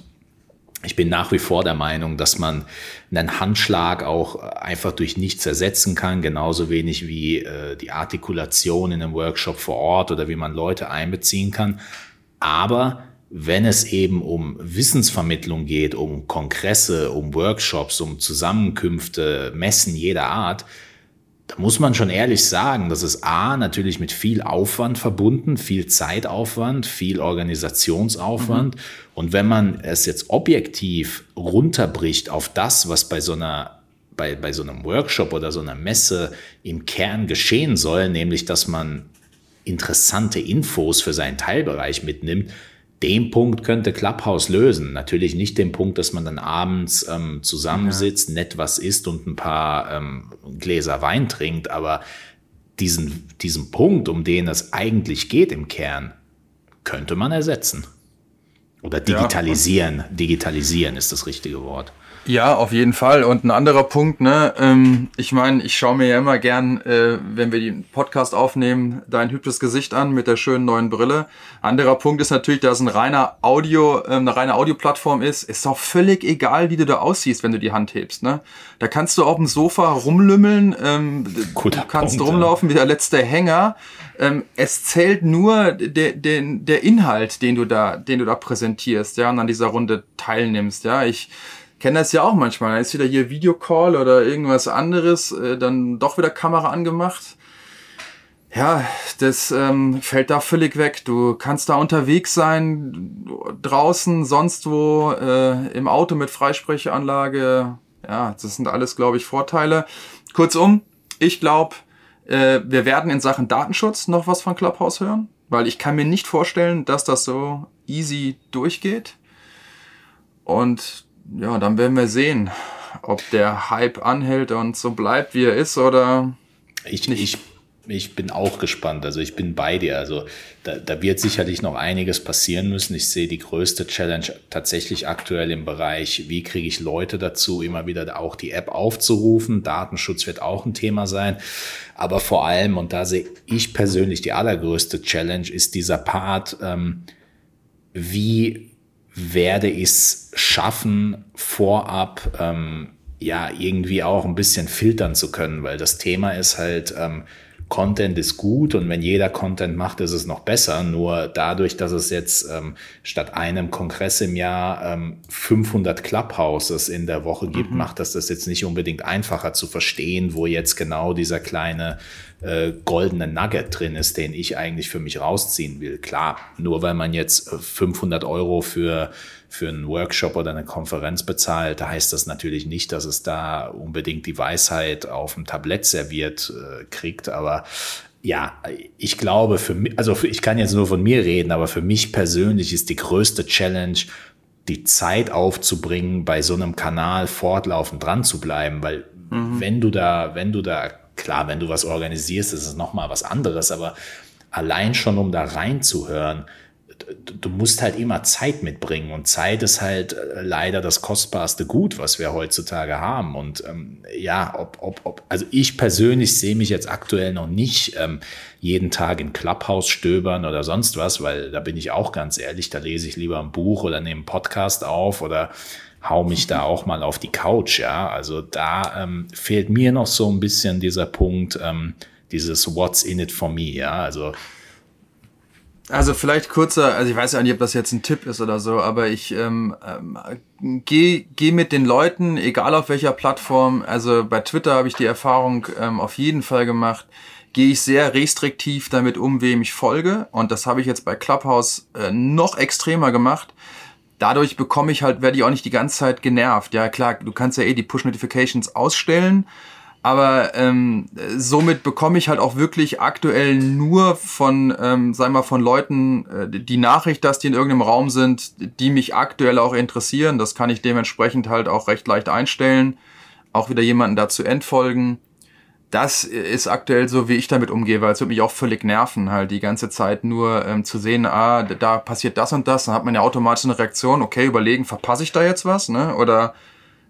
Speaker 1: ich bin nach wie vor der Meinung, dass man einen Handschlag auch einfach durch nichts ersetzen kann, genauso wenig wie äh, die Artikulation in einem Workshop vor Ort oder wie man Leute einbeziehen kann. Aber wenn es eben um Wissensvermittlung geht, um Kongresse, um Workshops, um Zusammenkünfte, Messen jeder Art, da muss man schon ehrlich sagen, das ist A, natürlich mit viel Aufwand verbunden, viel Zeitaufwand, viel Organisationsaufwand. Mhm. Und wenn man es jetzt objektiv runterbricht auf das, was bei so einer bei, bei so einem Workshop oder so einer Messe im Kern geschehen soll, nämlich dass man interessante Infos für seinen Teilbereich mitnimmt, den Punkt könnte Clubhouse lösen. Natürlich nicht den Punkt, dass man dann abends ähm, zusammensitzt, ja. nett was isst und ein paar ähm, Gläser Wein trinkt, aber diesen, diesen Punkt, um den es eigentlich geht im Kern, könnte man ersetzen. Oder digitalisieren. Ja. Digitalisieren ist das richtige Wort.
Speaker 2: Ja, auf jeden Fall. Und ein anderer Punkt, ne, ähm, ich meine, ich schaue mir ja immer gern, äh, wenn wir den Podcast aufnehmen, dein hübsches Gesicht an mit der schönen neuen Brille. Anderer Punkt ist natürlich, dass ein reiner Audio, äh, eine reine Audioplattform ist. Ist doch völlig egal, wie du da aussiehst, wenn du die Hand hebst. Ne? Da kannst du auf dem Sofa rumlümmeln, ähm, Guter du kannst Punkt, rumlaufen ja. wie der letzte Hänger. Ähm, es zählt nur der, der, der Inhalt, den du da, den du da präsentierst, ja, und an dieser Runde teilnimmst. Ja, ich kenne das ja auch manchmal. Da ist wieder hier Videocall oder irgendwas anderes, äh, dann doch wieder Kamera angemacht. Ja, das ähm, fällt da völlig weg. Du kannst da unterwegs sein, draußen, sonst wo, äh, im Auto mit Freisprechanlage. Ja, das sind alles, glaube ich, Vorteile. Kurzum, ich glaube, äh, wir werden in Sachen Datenschutz noch was von Clubhouse hören. weil ich kann mir nicht vorstellen, dass das so easy durchgeht. Und ja, dann werden wir sehen, ob der Hype anhält und so bleibt, wie er ist, oder
Speaker 1: ich, nicht. Ich ich bin auch gespannt. Also ich bin bei dir. Also da, da wird sicherlich noch einiges passieren müssen. Ich sehe die größte Challenge tatsächlich aktuell im Bereich, wie kriege ich Leute dazu, immer wieder auch die App aufzurufen. Datenschutz wird auch ein Thema sein. Aber vor allem, und da sehe ich persönlich die allergrößte Challenge, ist dieser Part, ähm, wie werde ich es schaffen, vorab ähm, ja irgendwie auch ein bisschen filtern zu können, weil das Thema ist halt, ähm, Content ist gut und wenn jeder Content macht, ist es noch besser. Nur dadurch, dass es jetzt ähm, statt einem Kongress im Jahr ähm, 500 Clubhouses in der Woche gibt, mhm. macht das das jetzt nicht unbedingt einfacher zu verstehen, wo jetzt genau dieser kleine äh, goldene Nugget drin ist, den ich eigentlich für mich rausziehen will. Klar, nur weil man jetzt 500 äh, Euro für für einen Workshop oder eine Konferenz bezahlt, da heißt das natürlich nicht, dass es da unbedingt die Weisheit auf dem Tablett serviert äh, kriegt, aber ja, ich glaube für mich, also ich kann jetzt nur von mir reden, aber für mich persönlich ist die größte Challenge, die Zeit aufzubringen, bei so einem Kanal fortlaufend dran zu bleiben, weil mhm. wenn du da, wenn du da, klar, wenn du was organisierst, ist es nochmal was anderes, aber allein schon um da reinzuhören, du musst halt immer Zeit mitbringen und Zeit ist halt äh, leider das kostbarste Gut, was wir heutzutage haben. Und ähm, ja, ob, ob, ob, also ich persönlich sehe mich jetzt aktuell noch nicht ähm, jeden Tag in Clubhouse stöbern oder sonst was, weil da bin ich auch ganz ehrlich, da lese ich lieber ein Buch oder nehme einen Podcast auf oder hau mich da auch mal auf die Couch, ja. Also da ähm, fehlt mir noch so ein bisschen dieser Punkt, ähm, dieses What's in it for me, ja. Also
Speaker 2: also vielleicht kurzer, also ich weiß ja nicht, ob das jetzt ein Tipp ist oder so, aber ich ähm, ähm, gehe geh mit den Leuten, egal auf welcher Plattform, also bei Twitter habe ich die Erfahrung ähm, auf jeden Fall gemacht, gehe ich sehr restriktiv damit um, wem ich folge. Und das habe ich jetzt bei Clubhouse äh, noch extremer gemacht. Dadurch bekomme ich halt, werde ich auch nicht die ganze Zeit genervt. Ja klar, du kannst ja eh die Push-Notifications ausstellen aber ähm, somit bekomme ich halt auch wirklich aktuell nur von, ähm, sagen wir mal, von Leuten äh, die Nachricht, dass die in irgendeinem Raum sind, die mich aktuell auch interessieren. Das kann ich dementsprechend halt auch recht leicht einstellen. Auch wieder jemanden dazu entfolgen. Das ist aktuell so, wie ich damit umgehe, weil es wird mich auch völlig nerven, halt die ganze Zeit nur ähm, zu sehen, ah, da passiert das und das, dann hat man ja automatisch eine Reaktion, okay, überlegen, verpasse ich da jetzt was, ne? Oder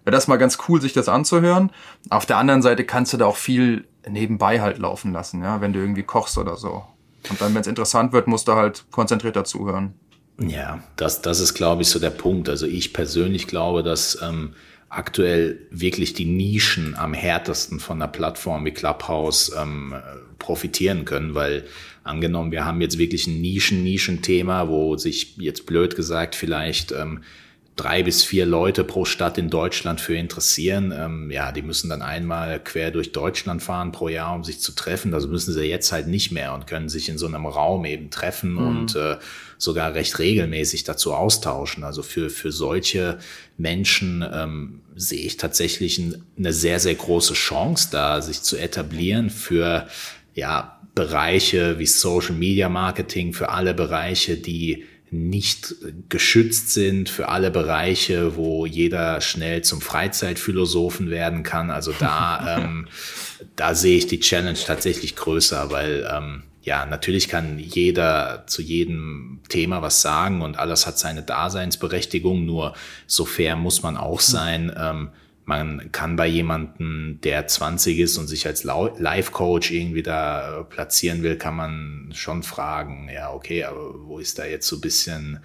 Speaker 2: wäre das mal ganz cool, sich das anzuhören. Auf der anderen Seite kannst du da auch viel nebenbei halt laufen lassen, ja, wenn du irgendwie kochst oder so. Und dann, wenn es interessant wird, musst du halt konzentrierter zuhören.
Speaker 1: Ja, das, das ist, glaube ich, so der Punkt. Also ich persönlich glaube, dass ähm, aktuell wirklich die Nischen am härtesten von einer Plattform wie Clubhouse ähm, profitieren können, weil angenommen, wir haben jetzt wirklich ein Nischen-Nischen-Thema, wo sich jetzt blöd gesagt vielleicht ähm, drei bis vier Leute pro Stadt in Deutschland für interessieren. Ähm, ja, die müssen dann einmal quer durch Deutschland fahren pro Jahr, um sich zu treffen. Das müssen sie jetzt halt nicht mehr und können sich in so einem Raum eben treffen mhm. und äh, sogar recht regelmäßig dazu austauschen. Also für, für solche Menschen ähm, sehe ich tatsächlich eine sehr, sehr große Chance da, sich zu etablieren für ja, Bereiche wie Social Media Marketing, für alle Bereiche, die nicht geschützt sind für alle Bereiche, wo jeder schnell zum Freizeitphilosophen werden kann. Also da, ähm, da sehe ich die Challenge tatsächlich größer, weil ähm, ja, natürlich kann jeder zu jedem Thema was sagen und alles hat seine Daseinsberechtigung, nur so fair muss man auch sein. Ähm, man kann bei jemandem, der 20 ist und sich als Life-Coach irgendwie da äh, platzieren will, kann man schon fragen, ja, okay, aber wo ist da jetzt so ein bisschen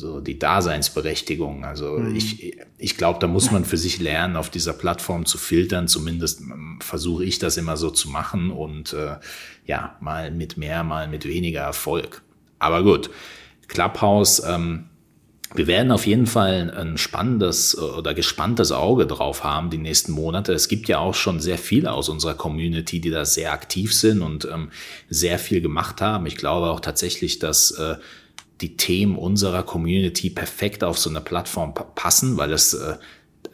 Speaker 1: so die Daseinsberechtigung? Also mhm. ich, ich glaube, da muss man für sich lernen, auf dieser Plattform zu filtern. Zumindest ähm, versuche ich das immer so zu machen und äh, ja, mal mit mehr, mal mit weniger Erfolg. Aber gut, Clubhouse, ähm, wir werden auf jeden Fall ein spannendes äh, oder gespanntes Auge drauf haben die nächsten Monate. Es gibt ja auch schon sehr viele aus unserer Community, die da sehr aktiv sind und ähm, sehr viel gemacht haben. Ich glaube auch tatsächlich, dass äh, die Themen unserer Community perfekt auf so eine Plattform passen, weil es äh,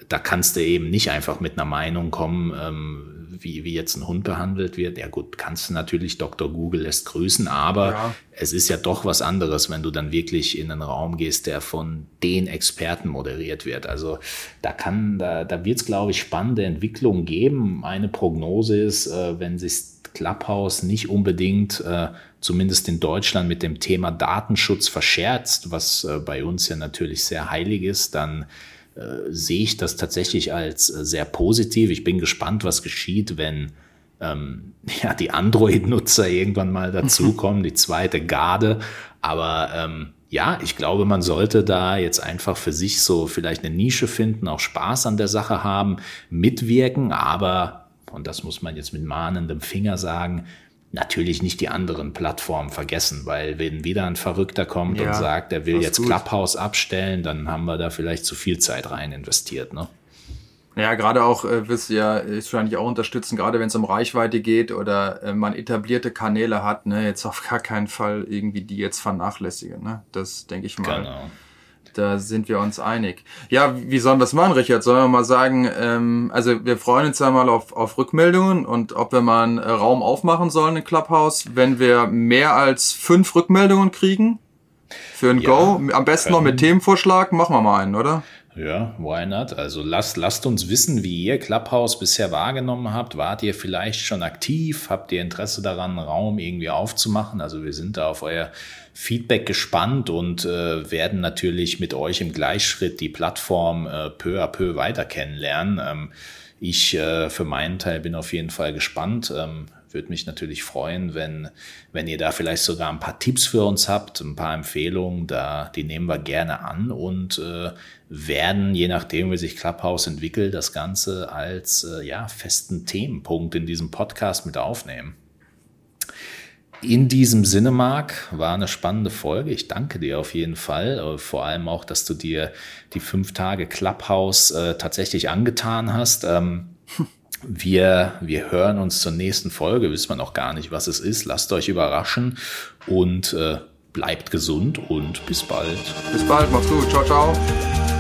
Speaker 1: da kannst du eben nicht einfach mit einer Meinung kommen, ähm, wie, wie jetzt ein Hund behandelt wird. Ja gut, kannst du natürlich, Dr. Google lässt grüßen, aber ja. es ist ja doch was anderes, wenn du dann wirklich in einen Raum gehst, der von den Experten moderiert wird. Also da kann, da, da wird es, glaube ich, spannende Entwicklungen geben. Eine Prognose ist, äh, wenn sich Clubhouse nicht unbedingt, äh, zumindest in Deutschland, mit dem Thema Datenschutz verscherzt, was äh, bei uns ja natürlich sehr heilig ist, dann äh, sehe ich das tatsächlich als äh, sehr positiv. Ich bin gespannt, was geschieht, wenn ähm, ja, die Android-Nutzer irgendwann mal dazukommen, die zweite Garde. Aber ähm, ja, ich glaube, man sollte da jetzt einfach für sich so vielleicht eine Nische finden, auch Spaß an der Sache haben, mitwirken, aber, und das muss man jetzt mit mahnendem Finger sagen, natürlich nicht die anderen Plattformen vergessen, weil wenn wieder ein Verrückter kommt ja, und sagt, er will jetzt gut. Clubhouse abstellen, dann haben wir da vielleicht zu viel Zeit rein investiert. Ne?
Speaker 2: Ja, gerade auch äh, wirst du ja wahrscheinlich auch unterstützen, gerade wenn es um Reichweite geht oder äh, man etablierte Kanäle hat, ne, jetzt auf gar keinen Fall irgendwie die jetzt vernachlässigen. Ne? Das denke ich mal. Genau da sind wir uns einig. Ja, wie sollen wir es machen, Richard? Sollen wir mal sagen, ähm, also wir freuen uns ja mal auf, auf Rückmeldungen und ob wir mal einen Raum aufmachen sollen in Clubhouse, wenn wir mehr als fünf Rückmeldungen kriegen für ein ja, Go. Am besten noch mit Themenvorschlag, machen wir mal einen, oder?
Speaker 1: Ja, why not? Also lasst, lasst uns wissen, wie ihr Clubhouse bisher wahrgenommen habt. Wart ihr vielleicht schon aktiv? Habt ihr Interesse daran, einen Raum irgendwie aufzumachen? Also wir sind da auf euer Feedback gespannt und äh, werden natürlich mit euch im Gleichschritt die Plattform äh, peu à peu weiter kennenlernen. Ähm, ich äh, für meinen Teil bin auf jeden Fall gespannt. Ähm, würde mich natürlich freuen, wenn, wenn ihr da vielleicht sogar ein paar Tipps für uns habt, ein paar Empfehlungen, da, die nehmen wir gerne an und äh, werden, je nachdem, wie sich Clubhouse entwickelt, das Ganze als äh, ja, festen Themenpunkt in diesem Podcast mit aufnehmen. In diesem Sinne, Marc, war eine spannende Folge. Ich danke dir auf jeden Fall. Äh, vor allem auch, dass du dir die fünf Tage Clubhouse äh, tatsächlich angetan hast. Ähm, wir, wir hören uns zur nächsten Folge. Wissen wir noch gar nicht, was es ist. Lasst euch überraschen und äh, bleibt gesund und bis bald.
Speaker 2: Bis bald, macht's gut. Ciao, ciao.